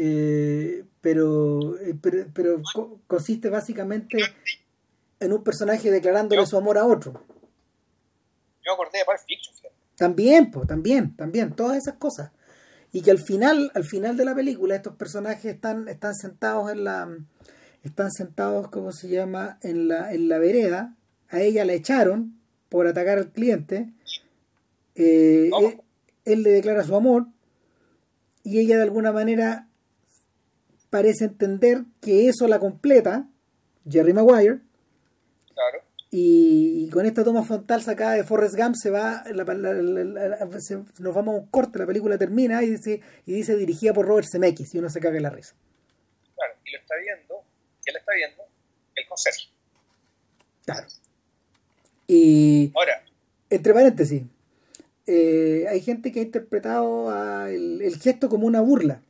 eh, pero, eh, pero, pero consiste básicamente en un personaje declarándole su amor a otro. Yo acordé de Pulp Fiction también pues también también todas esas cosas. Y que al final, al final de la película, estos personajes están, están sentados en la, están sentados, ¿cómo se llama?, en la, en la vereda, a ella la echaron por atacar al cliente, eh, él, le declara su amor, y ella de alguna manera parece entender que eso la completa, Jerry Maguire, claro. Y, con esta toma frontal sacada de Forrest Gump se va nos vamos a un corte, la película termina y dice, y dice dirigida por Robert Zemeckis y uno se caga en la risa. Claro, y lo está viendo, ¿quién lo está viendo? El conserje. Claro. Y ahora, entre paréntesis, eh, hay gente que ha interpretado el, gesto como una burla.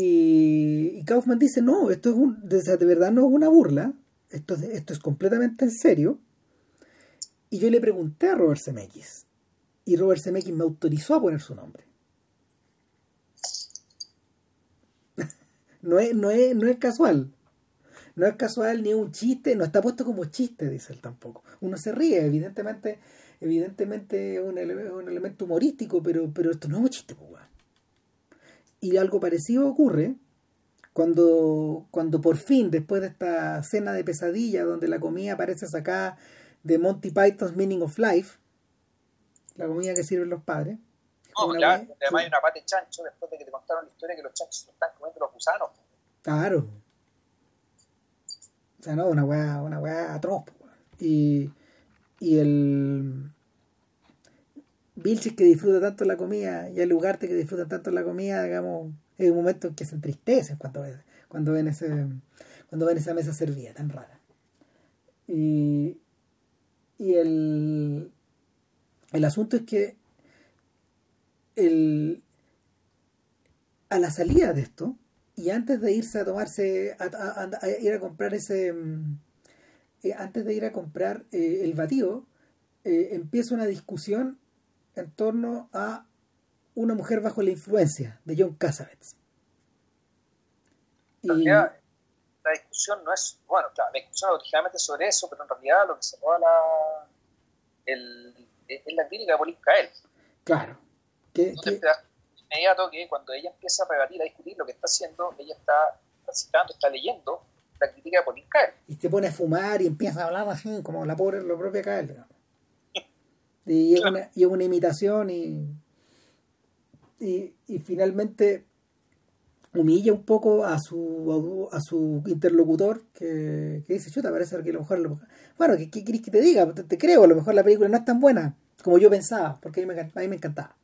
Y, Kaufman dice, no, esto es un, de verdad no es una burla, esto, es completamente en serio. Y yo le pregunté a Robert Zemeckis. Y Robert Zemeckis me autorizó a poner su nombre. no, es, no, es, no es casual. No es casual ni es un chiste, no está puesto como chiste, dice él tampoco. Uno se ríe, evidentemente, evidentemente es un, elemento humorístico, pero, pero esto no es un chiste, pues, Y algo parecido ocurre cuando, cuando por fin, después de esta cena de pesadilla donde la comida parece sacada de Monty Python's Meaning of Life, la comida que sirven los padres. No, además hay una pata de chancho después de que te contaron la historia que los chanchos están comiendo los gusanos. Claro. O sea, no, una weá, una weá atroz. Y, y el Vilches que disfruta tanto la comida y el Ugarte que disfruta tanto la comida, digamos, es un momento en que se entristecen cuando cuando ven ese cuando ven esa mesa servida tan rara. Y, y el el asunto es que el, a la salida de esto y antes de irse a tomarse a, ir a comprar ese eh, antes de ir a comprar eh, el batido eh, empieza una discusión en torno a una mujer bajo la influencia de John Cassavetes. Y... la discusión no es, bueno, claro, la discusión originalmente sobre eso, pero en realidad lo que se roba la, el, es la crítica de Kael. Claro. Que, inmediato que cuando ella empieza a rebatir, a discutir lo que está haciendo, ella está, citando, está leyendo la crítica de Kael. Y se pone a fumar y empieza a hablar así, como la pobre, la propia Kael. Y es, una, y es una imitación y y, y finalmente humilla un poco a su a su interlocutor que, que dice, chuta, parece que a lo mejor... Lo, bueno, ¿qué, ¿qué, querés que te diga? Te, creo, a lo mejor la película no es tan buena como yo pensaba, porque a mí me, a mí me encantaba.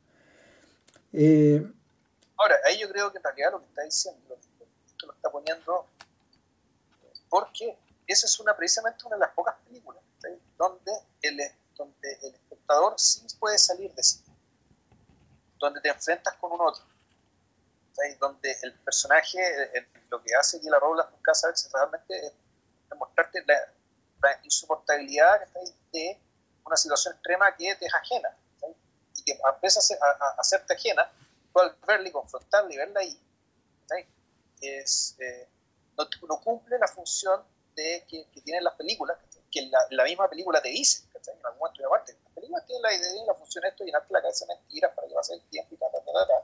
Eh, Ahora, ahí yo creo que en realidad lo que está diciendo, esto lo está poniendo, porque esa es una precisamente una de las pocas películas donde el, donde el espectador sí puede salir de sí donde te enfrentas con un otro. Donde el personaje, lo que hace la Robles con casa es realmente demostrarte la, la insoportabilidad de una situación extrema que te es ajena. Y que empieza a, hacerte ajena, tú al verla y confrontarla y verla ahí, es, eh, no, cumple la función de, que, tienen las películas, que la, la, misma película te dice, en algún momento de parte películas tienen la idea y la función esto, llenarte la cabeza de mentiras para que pase el tiempo y tal, tal, tal, tal.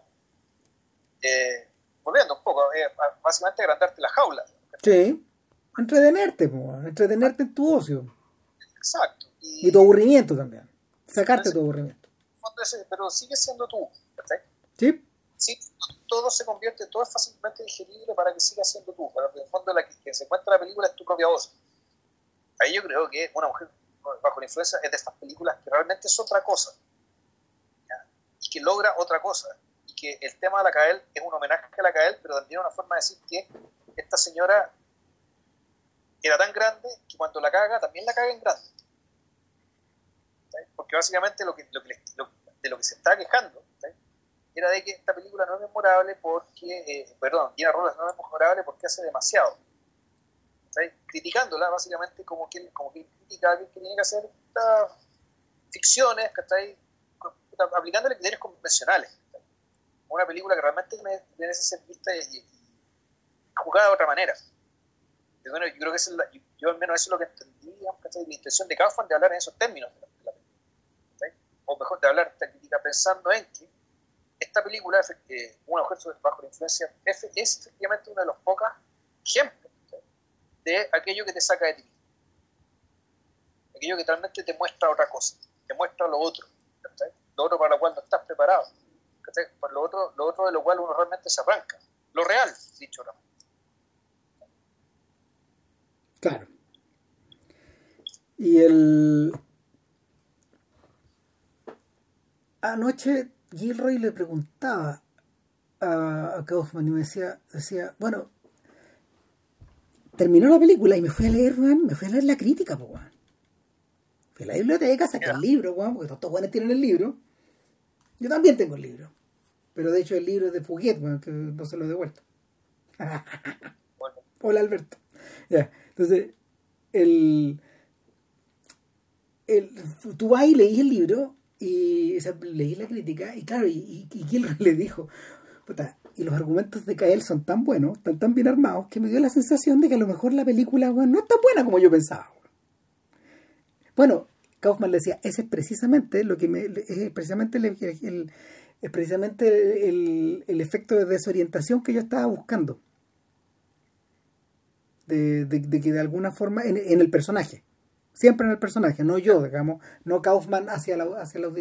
Eh, volviendo un poco, eh, básicamente agrandarte la jaula. Sí, entretenerte, po, entretenerte en tu ocio. Exacto. Y, tu aburrimiento también, sacarte tu aburrimiento. Pero sigue siendo tú, Sí. Sí, todo se convierte, todo es fácilmente digerible para que siga siendo tú. Para que en el fondo la que, que se encuentra la película es tu propia voz. Ahí yo creo que una mujer bajo la influencia es de estas películas que realmente es otra cosa. Y que logra otra cosa. Y que el tema de la Cael es un homenaje a la Cael, pero también una forma de decir que esta señora era tan grande que cuando la caga, también la caga en grande. Porque básicamente lo que, lo que, lo, de lo que se está quejando era de que esta película no es memorable porque, eh, perdón, Gina Rodas no es memorable porque hace demasiado. ¿Sí? Criticándola básicamente como que, como que critica a alguien que tiene que hacer estas ficciones, ahí aplicándole criterios convencionales. ¿sí? Una película que realmente merece ser vista y, y jugada de otra manera. Y bueno, yo creo que es la, yo, yo, al menos eso es lo que entendí, digamos, la intención de Kaufman de hablar en esos términos de de. O mejor, de hablar esta crítica pensando en que esta película, eh, Una mujer bajo la influencia, es, es efectivamente uno de los pocos ejemplos. De aquello que te saca de ti. Aquello que realmente te muestra otra cosa, te muestra lo otro, lo otro para lo cual no estás preparado, por lo otro, lo otro de lo cual uno realmente se arranca, lo real, dicho. Claro. Y el... Anoche Gilroy le preguntaba a, a Kaufman y me decía, decía, bueno, terminó la película y me fui a leer, man, me fui a leer la crítica, pues, man. Fui a la biblioteca, saqué yeah. el libro, man, porque todos buenos tienen el libro. Yo también tengo el libro. Pero de hecho el libro es de Fuguet, man, que no se lo he devuelto. bueno. Hola Alberto. Ya. Entonces, el, el, tú vas y leís el libro y o sea, leí la crítica y claro, y, y, le dijo, puta, y los argumentos de Kael son tan buenos, están tan bien armados, que me dio la sensación de que a lo mejor la película no es tan buena como yo pensaba. Bueno, Kaufman le decía, ese es precisamente lo que me, es precisamente el, precisamente el, el efecto de desorientación que yo estaba buscando. De, de, que de alguna forma en, el personaje siempre en el personaje no yo digamos no Kaufman hacia la hacia la,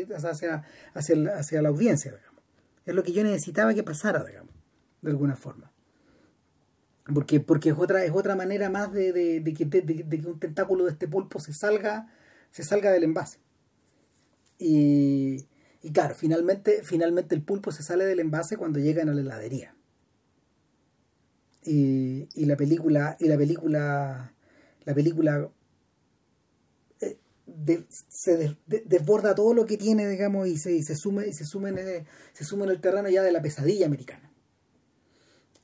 hacia, hacia la audiencia digamos. Es lo que yo necesitaba que pasara digamos de alguna forma. Porque porque es otra es otra manera más de, de, que, un tentáculo de este pulpo se salga se salga del envase. Y, y claro finalmente finalmente el pulpo se sale del envase cuando llegan a la heladería. Y, y la película y la película la película eh, se de, de, desborda todo lo que tiene digamos y se, y se sume y se sume el, se sume en el terreno ya de la pesadilla americana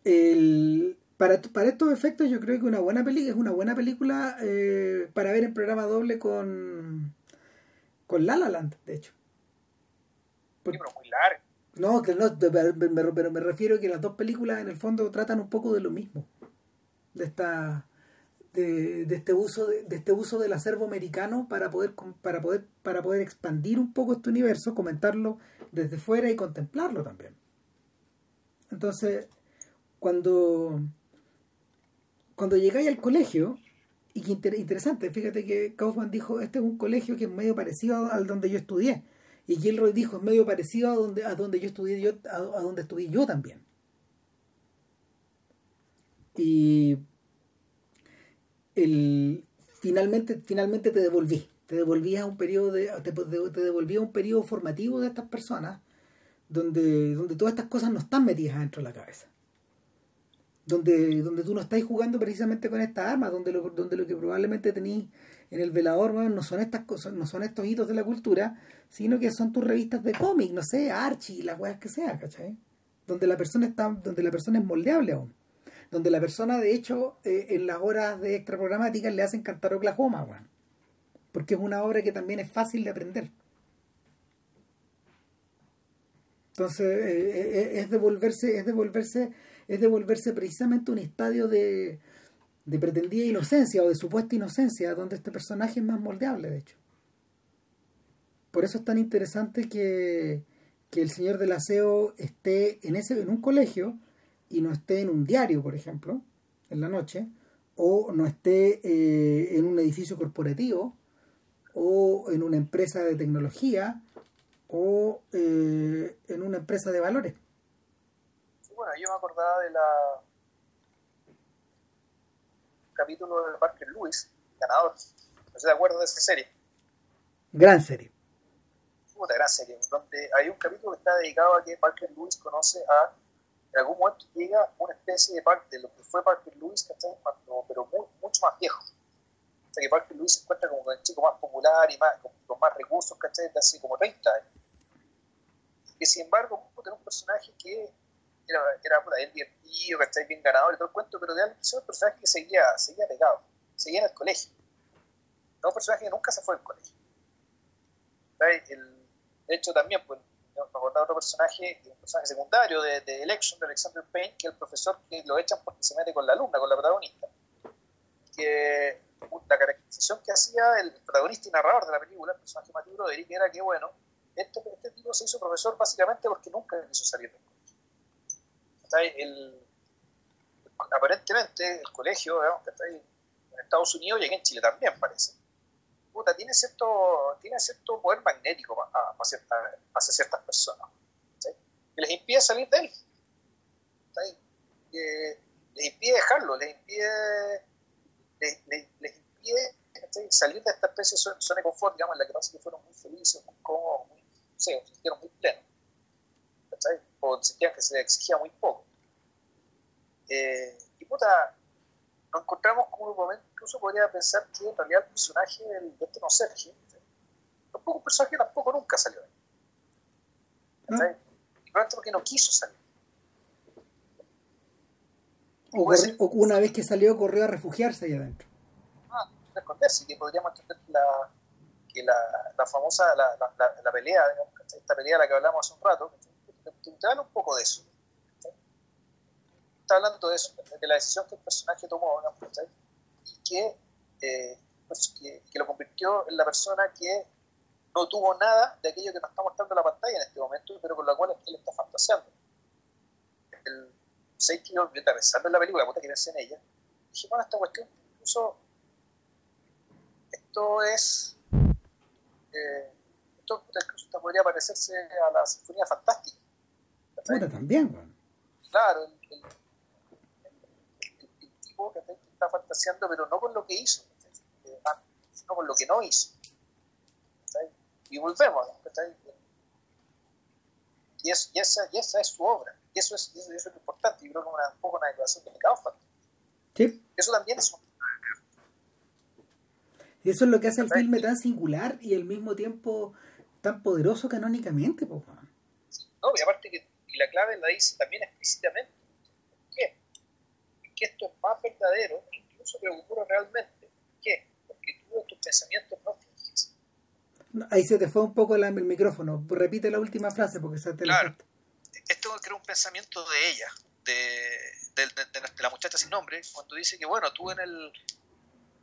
el, para, para estos efectos yo creo que una buena película es una buena película eh, para ver en programa doble con con La La Land de hecho Porque, pero muy largo no, que no, pero me, refiero a que las dos películas en el fondo tratan un poco de lo mismo. De esta de, de este uso de, de, este uso del acervo americano para poder para poder para poder expandir un poco este universo, comentarlo desde fuera y contemplarlo también. Entonces, cuando cuando llegáis al colegio, y que inter, interesante, fíjate que Kaufman dijo, este es un colegio que es medio parecido al donde yo estudié y Gilroy dijo, es medio parecido a donde, a donde yo estudié yo, a, donde estudié yo también. Y el, finalmente, finalmente te devolví. Te devolví a un periodo de, te, te devolví a un periodo formativo de estas personas donde, donde todas estas cosas no están metidas dentro de la cabeza. Donde, donde tú no estás jugando precisamente con estas armas, donde lo, donde lo que probablemente tenéis en el velador no son estas cosas, no son estos hitos de la cultura, sino que son tus revistas de cómic, no sé, Archie, las weas que sea, ¿cachai? Donde la persona está, donde la persona es moldeable aún. Donde la persona, de hecho, eh, en las horas de extra programáticas le hacen cantar Oklahoma, weón. Porque es una obra que también es fácil de aprender. Entonces, eh, eh, es devolverse, es devolverse, es devolverse precisamente un estadio de, de pretendida inocencia o de supuesta inocencia, donde este personaje es más moldeable, de hecho. Por eso es tan interesante que, que el señor del aseo esté en, ese, en un colegio y no esté en un diario, por ejemplo, en la noche, o no esté eh, en un edificio corporativo, o en una empresa de tecnología, o eh, en una empresa de valores. Bueno, yo me acordaba de la capítulo de Parker Lewis, ganador. No sé de acuerdo de esa serie. Gran serie. Puta, gran serie. Donde hay un capítulo que está dedicado a que Parker Lewis conoce a. En algún momento llega una especie de parte de lo que fue Parker Lewis, Cuando, pero mucho más viejo. O sea que Parker Lewis se encuentra como el chico más popular y más, con, más recursos, ¿cachai? De hace como 30 años. Que sin embargo, tiene un personaje que era, era puta, bien divertido, ¿cachai? Bien ganador y todo el cuento, pero de algo es un personaje que seguía, seguía pegado, seguía en el colegio. No un personaje que nunca se fue del colegio. El, de hecho, también, pues, me acordaba otro personaje, un personaje secundario de, de, Election, de Alexander Payne, que es el profesor que lo echan porque se mete con la alumna, con la protagonista. Que la caracterización que hacía el protagonista y narrador de la película, el personaje Matthew Broderick, era que, bueno, este, este tipo se hizo profesor básicamente porque nunca quiso salir del colegio. El, aparentemente, el colegio, digamos, está en Estados Unidos y aquí en Chile también parece, tiene cierto, tiene cierto poder magnético hacia, ciertas personas. Que les impide salir de él. Les impide dejarlo, les impide, les, impide salir de esta especie de zona de confort, digamos, en la que pasa que fueron muy felices, muy cómodos, muy, no sé, muy plenos. O sentían que se les exigía muy poco. Eh, y puta, nos encontramos con un momento, incluso podría pensar que en realidad el personaje del, de este Sergio, tampoco un personaje tampoco nunca salió de ahí. ¿No? Y probablemente porque no quiso salir. O, o, una vez que salió corrió a refugiarse ahí adentro. Ah, a esconderse, que podríamos entender la, que la, la famosa, la, la, la, pelea, digamos, esta pelea de la que hablamos hace un rato, habla un poco de eso está hablando de eso, de la decisión que el personaje tomó, y eh, pues, que, que, lo convirtió en la persona que no tuvo nada de aquello que nos está mostrando la pantalla en este momento, pero con la cual él está fantaseando. El 6 que yo pensando en la película, puta que pensé en ella, dije, bueno, esta cuestión, incluso esto es. Eh, esto incluso podría parecerse a la Sinfonía Fantástica. Puta, también. Claro, el, que está fantaseando, pero no con lo que hizo, sino con lo que no hizo. Y volvemos, y, es, y, esa, y esa es su obra, y eso es, eso, es lo importante, y creo que es un poco una declaración de Kaufman. Sí. Eso también es un... Y eso es lo que hace el filme tan singular y al mismo tiempo tan poderoso canónicamente, pues. no, y aparte que y la clave la dice también explícitamente que esto es más verdadero, incluso que ocurre realmente. ¿Qué? Porque tú en tus pensamientos no finges. Ahí se te fue un poco el, micrófono. Repite la última frase porque se te Claro. Esto creo un pensamiento de ella, de, de, de, la muchacha sin nombre, cuando dice que, bueno, tú en el.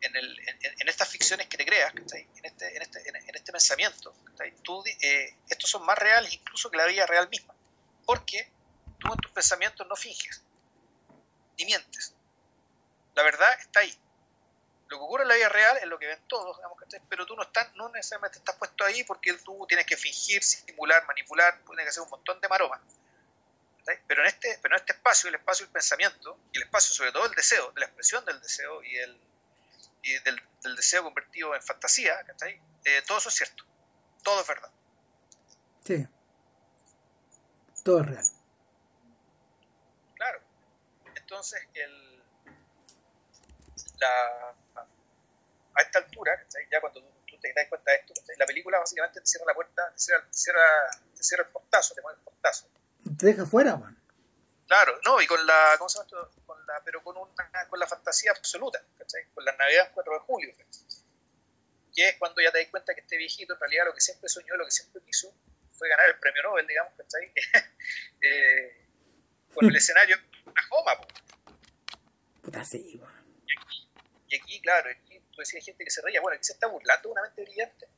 En, el, en, estas ficciones que te creas, en este, en, este, en, este pensamiento, tú, eh, estos son más reales incluso que la vida real misma, porque tú en tus pensamientos no finges, ni mientes. La verdad está ahí. Lo que ocurre en la vida real es lo que ven todos, digamos, pero tú no, estás, no necesariamente estás puesto ahí porque tú tienes que fingir, simular, manipular, tienes que hacer un montón de maromas. Pero en, este, pero en este espacio, el espacio del pensamiento, y el espacio sobre todo el deseo, de la expresión del deseo y, el, del, deseo convertido en fantasía, eh, todo eso es cierto, todo es verdad. Sí, todo es real. entonces el, la, a esta altura, ya cuando tú, te das cuenta de esto, la película básicamente te cierra la puerta, te cierra, te cierra, el portazo, te mueve el portazo. Te deja fuera, man. Claro, no, y con la, ¿cómo se llama esto? Con la, pero con, una, con la fantasía absoluta, ¿cachai? Con la Navidad 4 de julio, que es cuando ya te das cuenta que este viejito en realidad lo que siempre soñó, lo que siempre quiso, fue ganar el premio Nobel, digamos, ¿cachai? eh, con el escenario una joma. Puta, sí, y, aquí, claro, aquí tú decías gente que se reía. Bueno, aquí se está burlando de una mente brillante.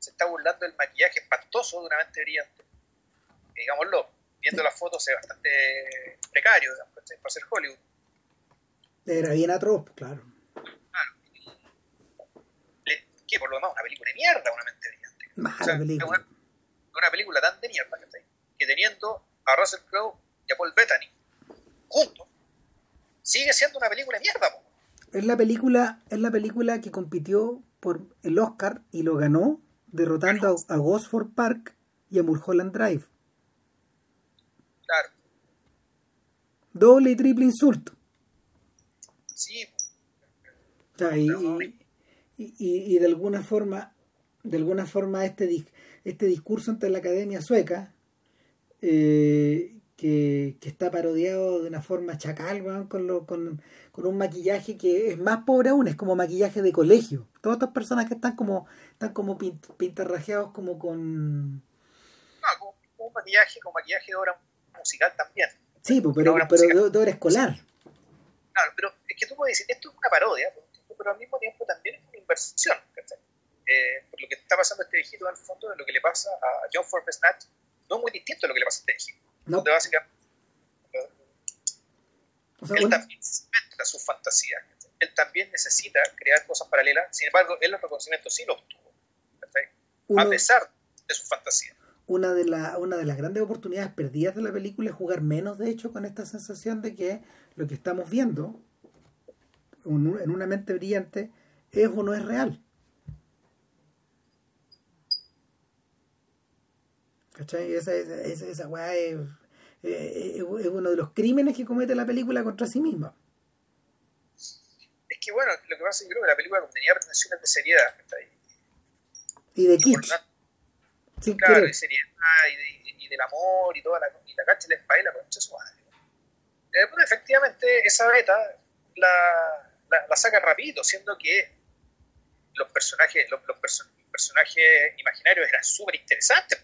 Se está burlando del maquillaje espantoso de una mente brillante. digámoslo, viendo las fotos es bastante precario, digamos, para ser Hollywood. Era bien atroz, claro. Claro. que por lo demás, una película de mierda, una mente brillante. Mala película. una película tan de mierda que teniendo a Russell Crowe y a Paul Bettany juntos, sigue siendo una película de mierda. Es la película, es la película que compitió por el Oscar y lo ganó derrotando a, Gosford Park y a Mulholland Drive. Claro. Doble y triple insulto. Sí. y, y, de alguna forma, de alguna forma este, este discurso ante la Academia Sueca, eh, que, está parodiado de una forma chacal, con, lo, con, con, un maquillaje que es más pobre aún, es como maquillaje de colegio. Todas estas personas que están como, están como pintarrajeados como con... Como, un maquillaje, como maquillaje de obra musical también. Sí, pues, pero, pero de, obra escolar. Claro, pero es que tú puedes decir, esto es una parodia, pero al mismo tiempo también es una inversión. Eh, por lo que está pasando este viejito en el fondo de lo que le pasa a John Forbes Snatch, no es muy distinto de lo que le pasa a este viejito. No. básicamente, o sea, él también necesita sus fantasías. Él también necesita crear cosas paralelas. Sin embargo, él los reconocimientos sí lo obtuvo. a pesar de sus fantasías. Una de, la, una de las grandes oportunidades perdidas de la película es jugar menos, de hecho, con esta sensación de que lo que estamos viendo en una mente brillante es o no es real. ¿Cachai? Esa, esa, esa weá es, es, uno de los crímenes que comete la película contra sí misma. Es que bueno, lo que pasa es que creo que la película tenía pretensiones de seriedad. Y de kitsch. Sí, claro, de seriedad y, del amor y toda la, y la cancha de la espalda, concha su madre. Eh, bueno, efectivamente, esa beta la, la, saca rapidito, siendo que los personajes, los, personajes imaginarios eran súper interesantes.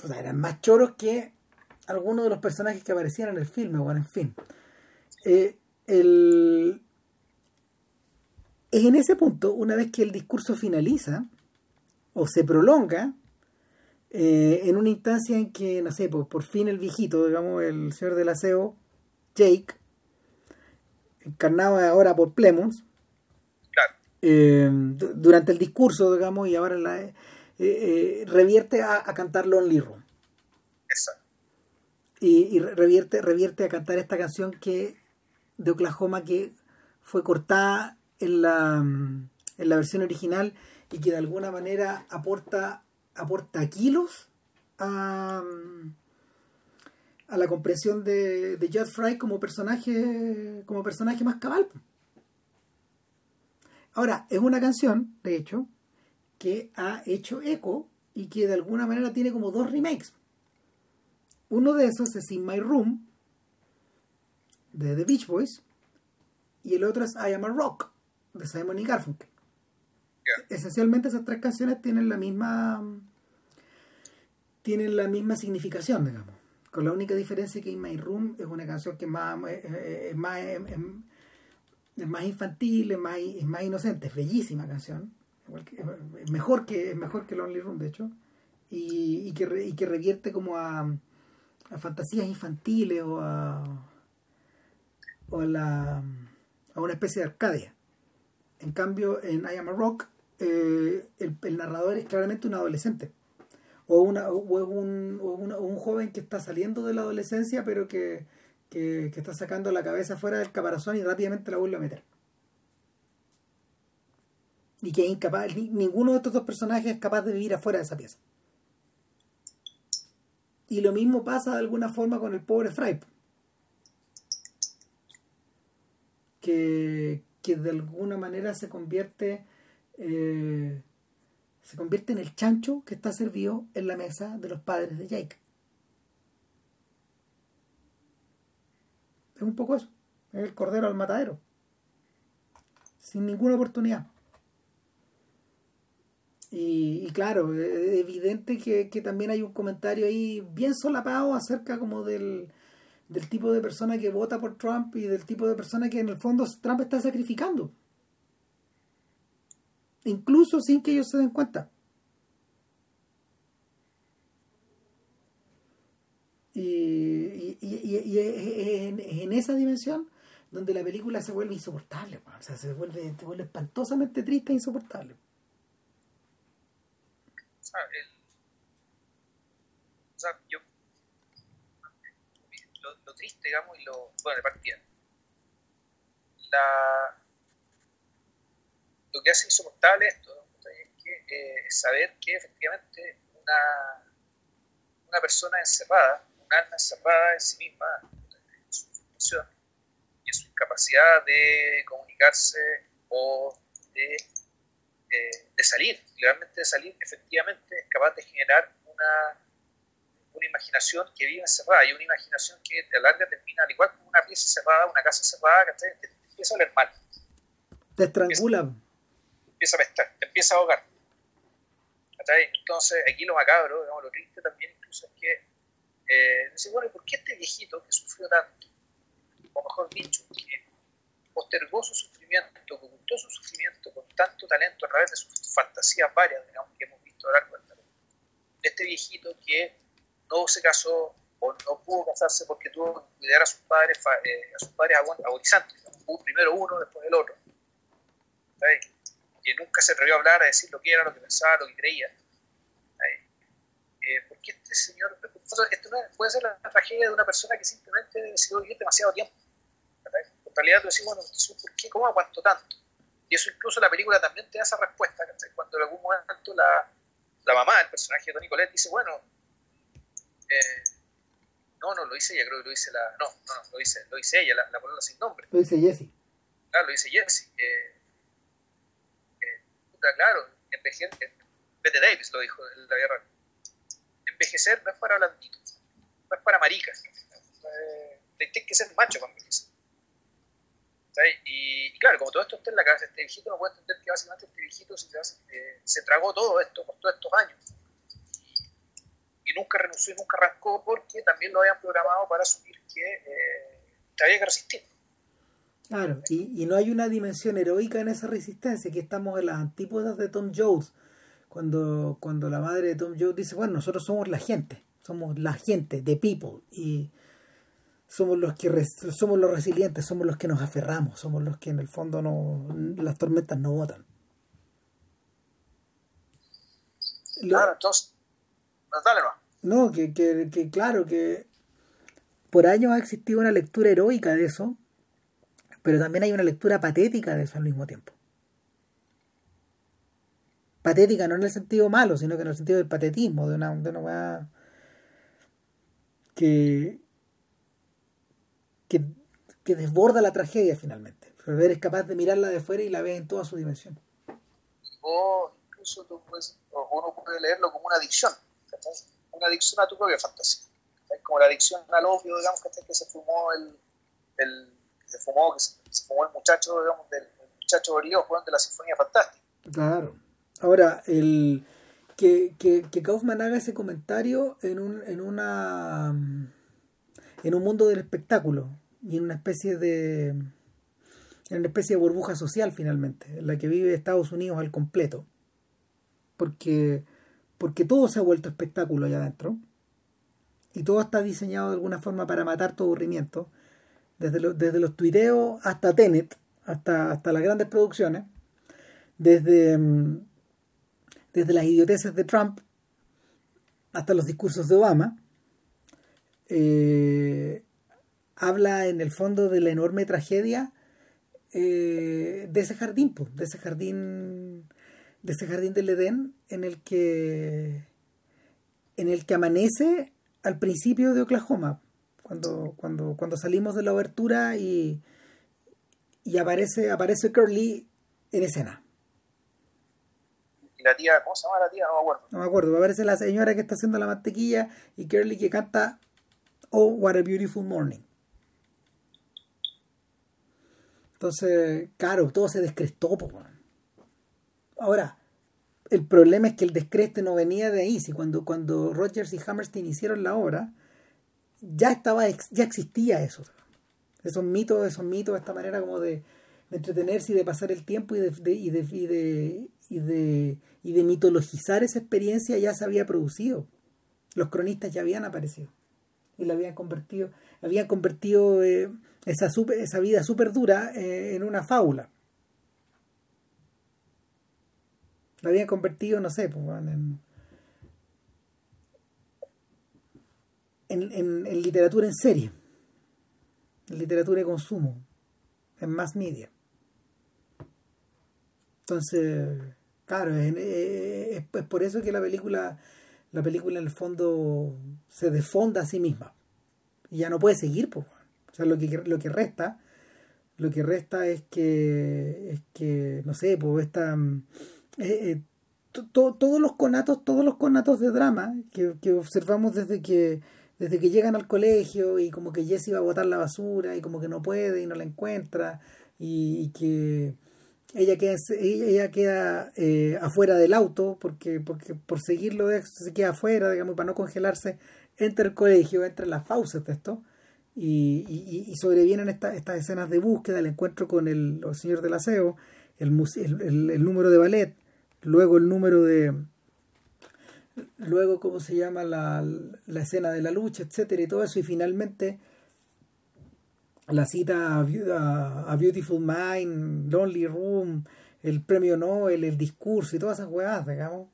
Pues eran más choros que algunos de los personajes que aparecían en el filme, bueno, en fin. Eh, el... Es en ese punto, una vez que el discurso finaliza o se prolonga, eh, en una instancia en que, no sé, por, por fin el viejito, digamos, el señor del aseo, Jake, encarnado ahora por Plemons, eh, durante el discurso, digamos, y ahora la, eh, eh, revierte a, cantar Lonely Room. Exacto. Y, revierte, revierte a cantar esta canción que de Oklahoma que fue cortada en la, en la versión original y que de alguna manera aporta, aporta kilos a, a la comprensión de, de Judd Fry como personaje, como personaje más cabal. Ahora, es una canción, de hecho, que ha hecho eco y que de alguna manera tiene como dos remakes. Uno de esos es In My Room, de The Beach Boys, y el otro es I Am a Rock, de Simon y Garfunkel. Esencialmente esas tres canciones tienen la misma tienen la misma significación, digamos con la única diferencia que In My Room es una canción que es más, es, más, es, más infantil, es más, es más inocente, es bellísima canción, mejor que, mejor que Lonely Room, de hecho, y, que, y que revierte como a, fantasías infantiles o a, o la, a una especie de Arcadia. En cambio, en I Am a Rock, eh, el, el narrador es claramente un adolescente o, una, o un, o un joven que está saliendo de la adolescencia pero que, que, está sacando la cabeza fuera del caparazón y rápidamente la vuelve a meter. Y que es incapaz, ninguno de estos dos personajes es capaz de vivir afuera de esa pieza. Y lo mismo pasa de alguna forma con el pobre Fry. Que, que de alguna manera se convierte eh, se convierte en el chancho que está servido en la mesa de los padres de Jake. Es un poco eso. Es el cordero al matadero. Sin ninguna oportunidad. Y, claro, es evidente que, también hay un comentario ahí bien solapado acerca como del, del tipo de persona que vota por Trump y del tipo de persona que en el fondo Trump está sacrificando incluso sin que ellos se den cuenta. Y, en, esa dimensión donde la película se vuelve insoportable, o sea, se vuelve, se vuelve espantosamente triste e insoportable. El, o sea yo, lo, triste, digamos, y lo, bueno, de partida, la, lo que hace insoportable esto es eh, saber que efectivamente una, una persona encerrada, un alma encerrada en sí misma, en su función y en su incapacidad de comunicarse o de, eh, de salir, realmente de salir, efectivamente es capaz de generar una, una imaginación que vive encerrada y una imaginación que a larga termina, al igual como una pieza cerrada, una casa cerrada, que empieza a oler mal. Te estrangula. Empieza a pestar, te empieza a ahogar. Entonces, aquí lo macabro, digamos, lo triste también incluso es que, eh, dice, bueno, ¿por qué este viejito que sufrió tanto, o mejor dicho, que postergó su sufrimiento, ocultó su sufrimiento con tanto talento a través de sus fantasías varias, digamos, que hemos visto a lo largo de este viejito que no se casó o no pudo casarse porque tuvo que cuidar a sus padres, eh, a sus padres agonizantes, primero uno, después el otro, ¿sabes? que nunca se atrevió a hablar, a decir lo que era, lo que pensaba, lo que creía. Eh, porque este señor, esto puede ser la, tragedia de una persona que simplemente decidió vivir demasiado tiempo. Realidad tú decís, bueno, ¿por qué? ¿Cómo aguanto tanto? Y eso incluso la película también te da esa respuesta, cuando en algún momento la, la mamá, el personaje de Tony Colette, dice, bueno, eh, no, no, lo dice ella, creo que lo dice la, no, no, no lo dice, lo dice ella, la, la sin nombre. Lo dice Jessie. Claro, lo dice Jessie. Eh, claro, envejecer, Bette Davis lo dijo en la guerra, envejecer no es para blanditos, no es para maricas, eh, tienes que ser macho para envejecer. Y, claro, como todo esto está en la cabeza, este viejito no puede entender que básicamente este viejito se, se tragó todo esto por todos estos años. Y, nunca renunció y nunca arrancó porque también lo habían programado para asumir que eh, había que resistir. Claro, y, y, no hay una dimensión heroica en esa resistencia, que estamos en las antípodas de Tom Jones, cuando, cuando la madre de Tom Jones dice, bueno, nosotros somos la gente, somos la gente, the people, y somos los que somos los resilientes, somos los que nos aferramos, somos los que en el fondo no las tormentas no votan. Claro, entonces, dale no. No, que, que, que claro, que por años ha existido una lectura heroica de eso, pero también hay una lectura patética de eso al mismo tiempo. Patética no en el sentido malo, sino que en el sentido del patetismo, de una, de una que, que, que desborda la tragedia finalmente. Pero eres capaz de mirarla de fuera y la ves en toda su dimensión. O incluso tú puedes, uno puede leerlo como una adicción, una adicción a tu propia fantasía. Como la adicción al obvio, digamos, que se fumó el, el se fumó, que se, fumó el muchacho, digamos, del muchacho Orió jugando la Sinfonía Fantástica. Claro. Ahora, el que, que, que Kaufman haga ese comentario en un, en una en un mundo del espectáculo y en una especie de en una especie de burbuja social finalmente, en la que vive Estados Unidos al completo. Porque, porque todo se ha vuelto espectáculo allá adentro. Y todo está diseñado de alguna forma para matar tu aburrimiento desde, desde los tuiteos hasta Tenet, hasta, hasta las grandes producciones, desde, desde las idioteces de Trump hasta los discursos de Obama, eh, habla en el fondo de la enorme tragedia eh, de ese jardín, de ese jardín, de ese jardín del Edén en el que en el que amanece al principio de Oklahoma cuando, cuando, cuando salimos de la obertura y, y aparece, aparece Curly en escena. ¿Y la tía, cómo se llama la tía? No me acuerdo. No me acuerdo, aparece la señora que está haciendo la mantequilla y Curly que canta Oh, what a beautiful morning. Entonces, claro, todo se descrestó. Ahora, el problema es que el descreste no venía de ahí. Si cuando, cuando Rogers y Hammerstein hicieron la obra, ya estaba, ya existía eso. Esos mitos, esos mitos, esta manera como de, entretenerse y de pasar el tiempo y de, y, de, y, de, y, de, y de mitologizar esa experiencia ya se había producido. Los cronistas ya habían aparecido y la habían convertido, había convertido eh, esa, super, esa, vida súper dura eh, en una fábula. La habían convertido, no sé, pues, en, en, literatura en serie, en literatura de consumo, en mass media. Entonces, claro, eh, es, es, por eso que la película la película en el fondo se desfonda a sí misma. Y ya no puede seguir, pues. Lo que, lo que resta, lo que resta es que, es que no sé, pues esta... Eh, eh, todos los conatos, todos los conatos de drama que, que observamos desde que desde que llegan al colegio y como que Jessie va a botar la basura y como que no puede y no la encuentra y, que ella queda, ella queda eh, afuera del auto porque, porque por seguirlo se queda afuera, digamos, para no congelarse, entra el colegio, entra las fauces de esto y, y, y sobrevienen estas escenas de búsqueda, el encuentro con el, señor del aseo, el, el, el número de ballet, luego el número de, luego cómo se llama la, la, escena de la lucha, etcétera, y todo eso, y finalmente la cita a, a, Beautiful Mind, Lonely Room, el premio Nobel, el discurso y todas esas huevadas, digamos.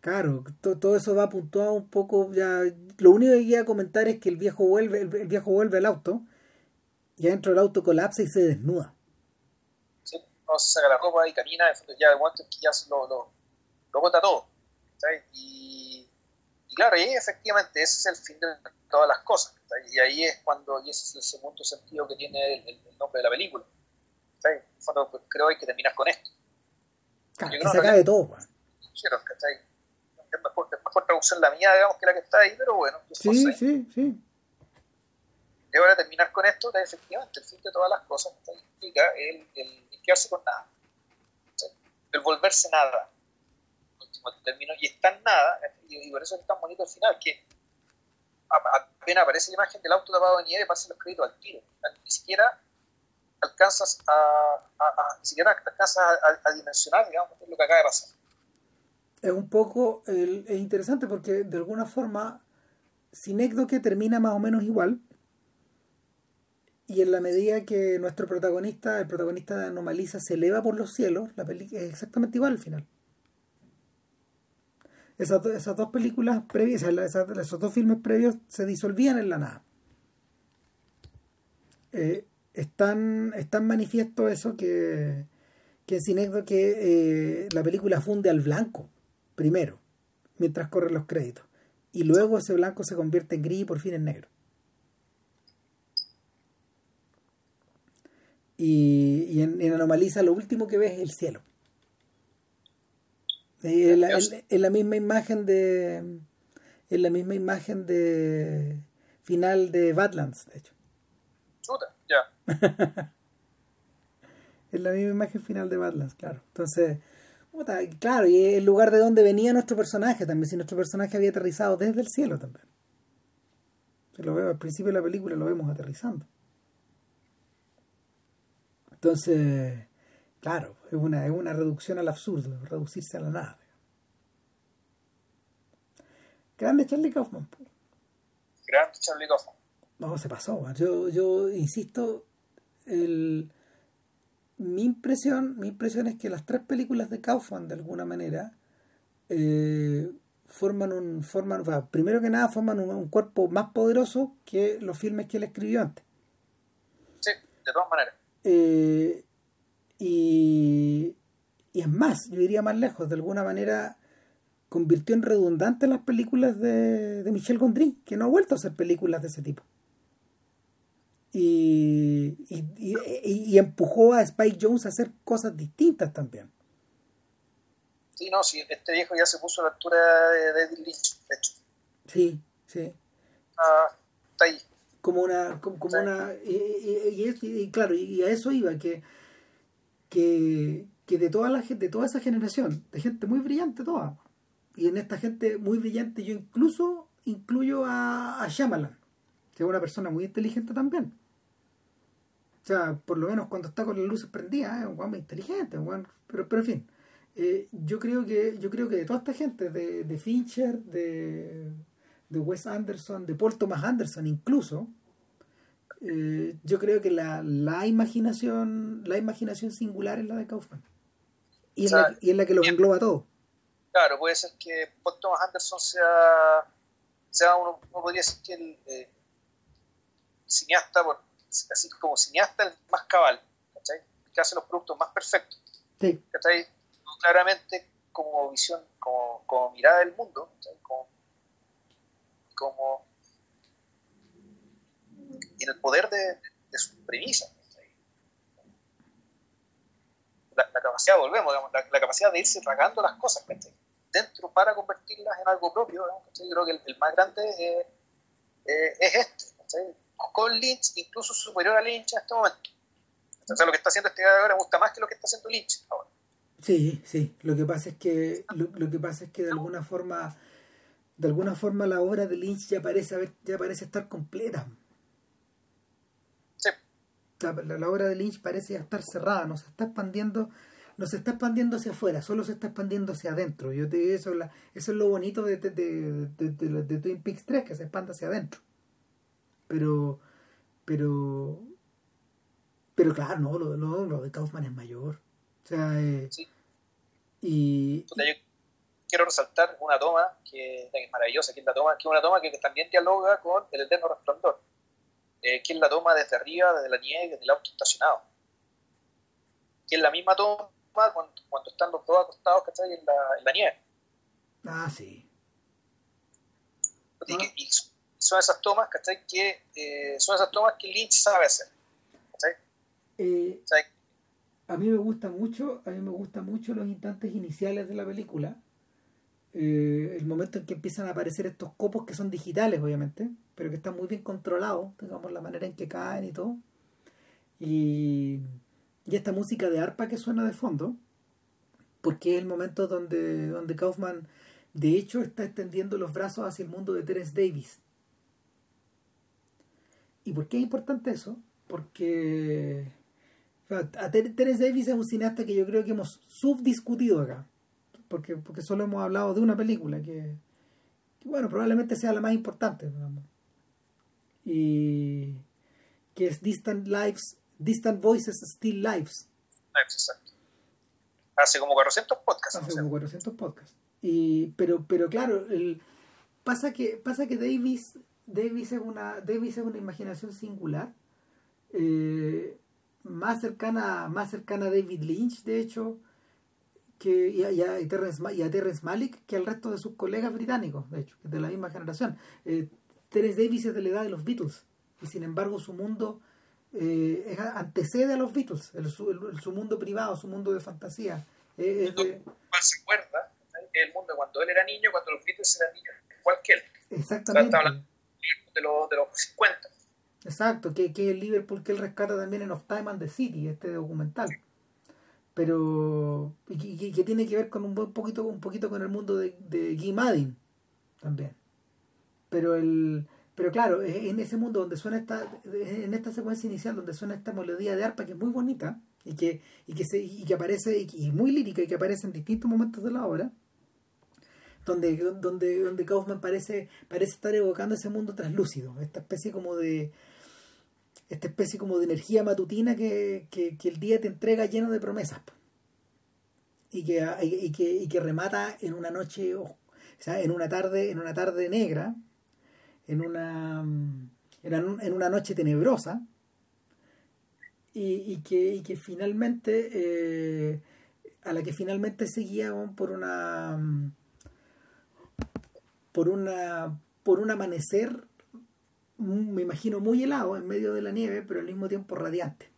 Claro, todo eso va puntuado un poco ya. Lo único que quería comentar es que el viejo vuelve, el, viejo vuelve al auto, y adentro del auto colapsa y se desnuda. Sí, no se saca la ropa y camina, ya momento que ya lo, lo, lo bota todo. Y, claro, y efectivamente ese es el fin de todas las cosas. Y ahí es cuando, y ese es el segundo sentido que tiene el, nombre de la película. Cuando pues, creo que hay que terminar con esto. Claro, que se acabe todo. Es mejor, es mejor traducción la mía, digamos, que la que está ahí, pero bueno. Sí, sí, sí. Y ahora terminar con esto, efectivamente, el fin de todas las cosas implica el, el, el quedarse con nada. El volverse nada término, y está en nada, y, por eso es tan bonito el final, que apenas aparece la imagen del auto tapado de nieve, pasan los créditos al tiro. Ni siquiera alcanzas a, ni siquiera alcanzas a, dimensionar, digamos, lo que acaba de pasar. Es un poco es interesante porque de alguna forma que termina más o menos igual y en la medida que nuestro protagonista, el protagonista de Anomaliza, se eleva por los cielos, la película es exactamente igual al final esas, esas dos películas previas, esos dos filmes previos se disolvían en la nada. Eh, están, tan manifiesto eso que, que en que eh, la película funde al blanco, primero, mientras corren los créditos. Y luego ese blanco se convierte en gris y por fin en negro. Y, y en, en Anomaliza lo último que ves es el cielo. En la, misma imagen de. En la misma imagen de. Final de Badlands, de hecho. Chuta, ya. en la misma imagen final de Badlands, claro. Entonces, claro, y el lugar de donde venía nuestro personaje también, si nuestro personaje había aterrizado desde el cielo también. Se lo veo al principio de la película, lo vemos aterrizando. Entonces, Claro, es una, es una reducción al absurdo, reducirse a la nada. Grande Charlie Kaufman. Grande Charlie Kaufman. No, se pasó. Yo, yo insisto, el, mi impresión, mi impresión es que las tres películas de Kaufman, de alguna manera, eh, forman un, forman, primero que nada, forman un, cuerpo más poderoso que los filmes que él escribió antes. Sí, de todas maneras. Eh, y, y es más, yo iría más lejos, de alguna manera convirtió en redundante las películas de, de Michel Gondry, que no ha vuelto a hacer películas de ese tipo. Y, y, y, empujó a Spike Jones a hacer cosas distintas también. Sí, no, sí, este viejo ya se puso a la altura de Eddie Lynch, de hecho. Sí, sí. Ah, está ahí. Como una, como, una, y, claro, y a eso iba, que que, de toda la de toda esa generación, de gente muy brillante toda, y en esta gente muy brillante yo incluso incluyo a, a Shyamalan, que es una persona muy inteligente también. O sea, por lo menos cuando está con las luces prendidas, es un guay muy inteligente, pero, pero en fin. Eh, yo creo que yo creo que de toda esta gente de, de Fincher de, de Wes Anderson de Paul Thomas Anderson incluso eh, yo creo que la, la, imaginación la imaginación singular es la de Kaufman y, es la, y la que lo engloba todo claro puede ser que Paul Thomas Anderson sea sea, uno, podría decir que el, eh, cineasta, así como cineasta, el más cabal, ¿cachai? que hace los productos más perfectos. Sí. Claramente como visión, como, como mirada del mundo, como, como en el poder de, de sus premisas. La, capacidad, volvemos, la, capacidad de irse tragando las cosas dentro para convertirlas en algo propio. Yo creo que el, más grande es, es este. Con Lynch, incluso superior a Lynch en este momento. O lo que está haciendo este ahora me gusta más que lo que está haciendo Lynch ahora. Sí, sí. Lo que pasa es que lo, que pasa es que de alguna forma de alguna forma la obra de Lynch ya parece ya parece estar completa. La, la, obra de Lynch parece ya estar cerrada, no se está expandiendo, no se está expandiendo hacia afuera, solo se está expandiendo hacia adentro. Yo te eso, la, eso es lo bonito de, de, de, de, Twin Peaks 3, que se expande hacia adentro. Pero, pero, pero claro, no, lo, lo de Kaufman es mayor. O sea, eh, y, quiero resaltar una toma que, es maravillosa, que es la toma, que es una toma que también dialoga con el eterno resplandor, eh, que es la toma desde arriba, desde la nieve, desde el auto estacionado. Que es la misma toma cuando, cuando están los dos acostados En, la, en la nieve. Ah, sí. Y, ah. y son esas tomas ¿cachai? que eh, son esas tomas que Lynch sabe hacer. ¿cachai? Eh, a mí me gusta mucho, a mí me gusta mucho los instantes iniciales de la película. Eh, el momento en que empiezan a aparecer estos copos que son digitales, obviamente, pero que están muy bien controlados, digamos, la manera en que caen y todo. Y, y esta música de arpa que suena de fondo, porque es el momento donde, donde Kaufman, de hecho, está extendiendo los brazos hacia el mundo de Terence Davis. ¿Y por qué es importante eso? Porque a Terence Davis es un cineasta que yo creo que hemos subdiscutido acá. Porque, porque solo hemos hablado de una película que, bueno, probablemente sea la más importante. Y que es Distant Lives, Distant Voices, Still Lives. Exacto. Hace como 400 podcasts. Hace como 400 podcasts. Y, pero, pero claro, el, pasa que, pasa que Davis, Davis, es una, Davis es una imaginación singular. Eh, más cercana, más cercana a David Lynch, de hecho, que, y, a, y, a, Terrence, Malick que al resto de sus colegas británicos, de hecho, de la misma generación. Eh, Terence Davis es de la edad de los Beatles, y sin embargo su mundo eh, antecede a los Beatles, el, su, mundo privado, su mundo de fantasía. Eh, es de... se acuerda? El mundo cuando él era niño, cuando los Beatles eran niños, igual que él. Exactamente. de los, de los 50. Exacto, que, que el Liverpool que él rescata también en Of Time and the City, este documental. Pero. Y que, tiene que ver con un poquito, un poquito con el mundo de, de Guy Madden también. Pero el. Pero claro, en ese mundo donde suena esta, en esta secuencia inicial donde suena esta melodía de arpa que es muy bonita y que, y que se, y que aparece, y, muy lírica y que aparece en distintos momentos de la obra, donde, donde, donde Kaufman parece, parece estar evocando ese mundo translúcido, esta especie como de, esta especie como de energía matutina que, el día te entrega lleno de promesas y que, y, que, y que remata en una noche o sea, en una tarde en una tarde negra en una en una noche tenebrosa y, que, que finalmente eh, a la que finalmente se por una por una por un amanecer me imagino muy helado en medio de la nieve, pero al mismo tiempo radiante.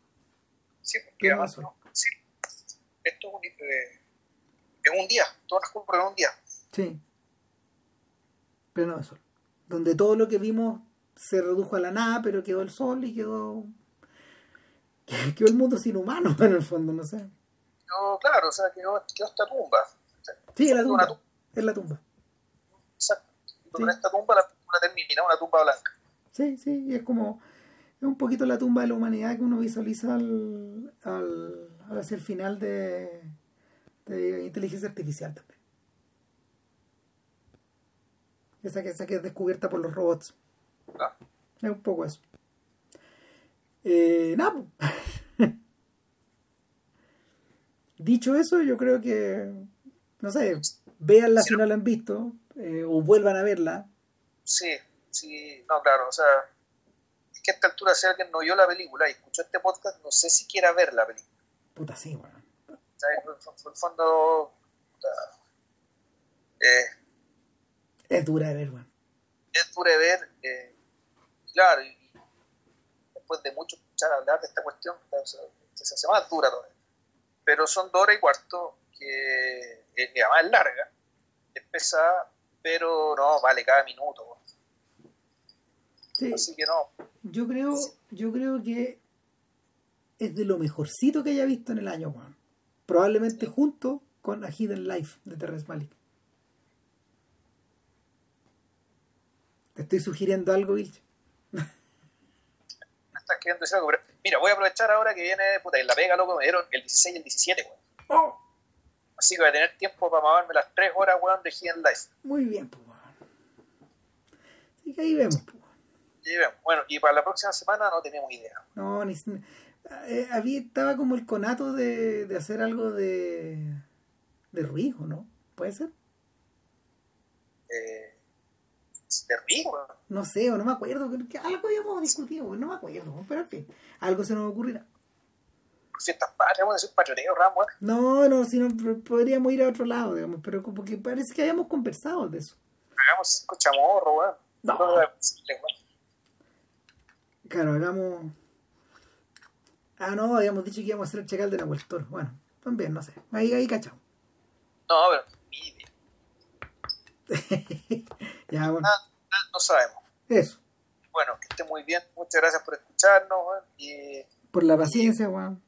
Sí, porque sí. esto es un, eh, es un día, todo transcurre en un día. Sí, pero no es sol. Donde todo lo que vimos se redujo a la nada, pero quedó el sol y quedó quedó el mundo sin humanos en el fondo, no sé. No, claro, o sea, quedó, quedó esta tumba. Sí, es la tumba. Es la tumba. Exacto. Y con esta tumba la película termina, una tumba blanca. Sí, sí, es como es un poquito la tumba de la humanidad que uno visualiza al, al, hacia el final de, de inteligencia artificial también. Esa que, esa que es descubierta por los robots. Ah. Es un poco eso. Eh, nada. Dicho eso, yo creo que, no sé, véanla si no la han visto, eh, o vuelvan a verla, sí, sí, no, claro, o sea, es que a esta altura si alguien no vio la película y escuchó este podcast, no sé si quiera ver la película. Puta, sí, weón. ¿Sabes? En el fondo, puta, eh, Es dura de ver, weón. es dura de ver, eh, claro, y después de mucho escuchar hablar de esta cuestión, se, hace más dura todavía. Pero son dos horas y cuarto, que, eh, que además es larga, es pesada, pero no, vale cada minuto. weón. Sí, Así que no, yo creo, yo creo que es de lo mejorcito que haya visto en el año, weón. Probablemente junto con A Hidden Life de Terrence Malick. Estoy sugiriendo algo, Vilche. estás queriendo decir algo, pero mira, voy a aprovechar ahora que viene, puta, en la pega, loco, me dieron el 16 y el 17, weón. Oh, Así que voy a tener tiempo para mamarme las 3 horas, weón, de Hidden Life. muy bien, pues, weón. Así que ahí vemos, pues. Y vemos. Bueno, y para la próxima semana no tenemos idea. No, ni eh, había, estaba como el conato de, de hacer algo de de Ruiz, ¿o no? ¿Puede ser? Eh, de rico, weón. No sé, o no me acuerdo, que algo habíamos discutido, no me acuerdo, pero en fin, algo se nos ocurrirá. Fiestas patrias, vamos a decir patrioteo, Ram, weón. No, no, si no, p- podríamos ir a otro lado, digamos, pero como que parece que habíamos conversado de eso. Hagamos cinco chamorros, weón. No. Claro, hagamos... Ah, no, habíamos dicho que íbamos a hacer el chacal de la Toro. Bueno, también, no sé, ahí, ahí cachamos. No, pero. ya, bueno, Nada, nada, no sabemos. eso, Bueno, que esté muy bien. Muchas gracias por escucharnos, weón. Y, por la paciencia, weón.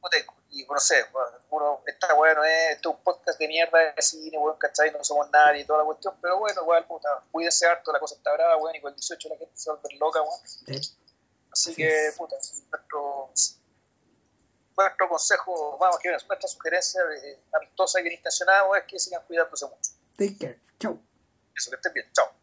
puta, y no sé, weón, uno, esta weón no es, esto es un podcast de mierda de cine, weón, ¿cachai? No somos nadie y toda la cuestión, pero bueno, igual, puta, cuídese harto, la cosa está brava, weón, y con el 18 la gente se va a volver loca, weón. Sí. Así Así que, es. puta, nuestro, nuestro consejo, vamos, que nuestra sugerencia eh, amistosa y bien intencionada es que sigan cuidándose mucho. Take care, chau. Eso, que estén bien. Chao.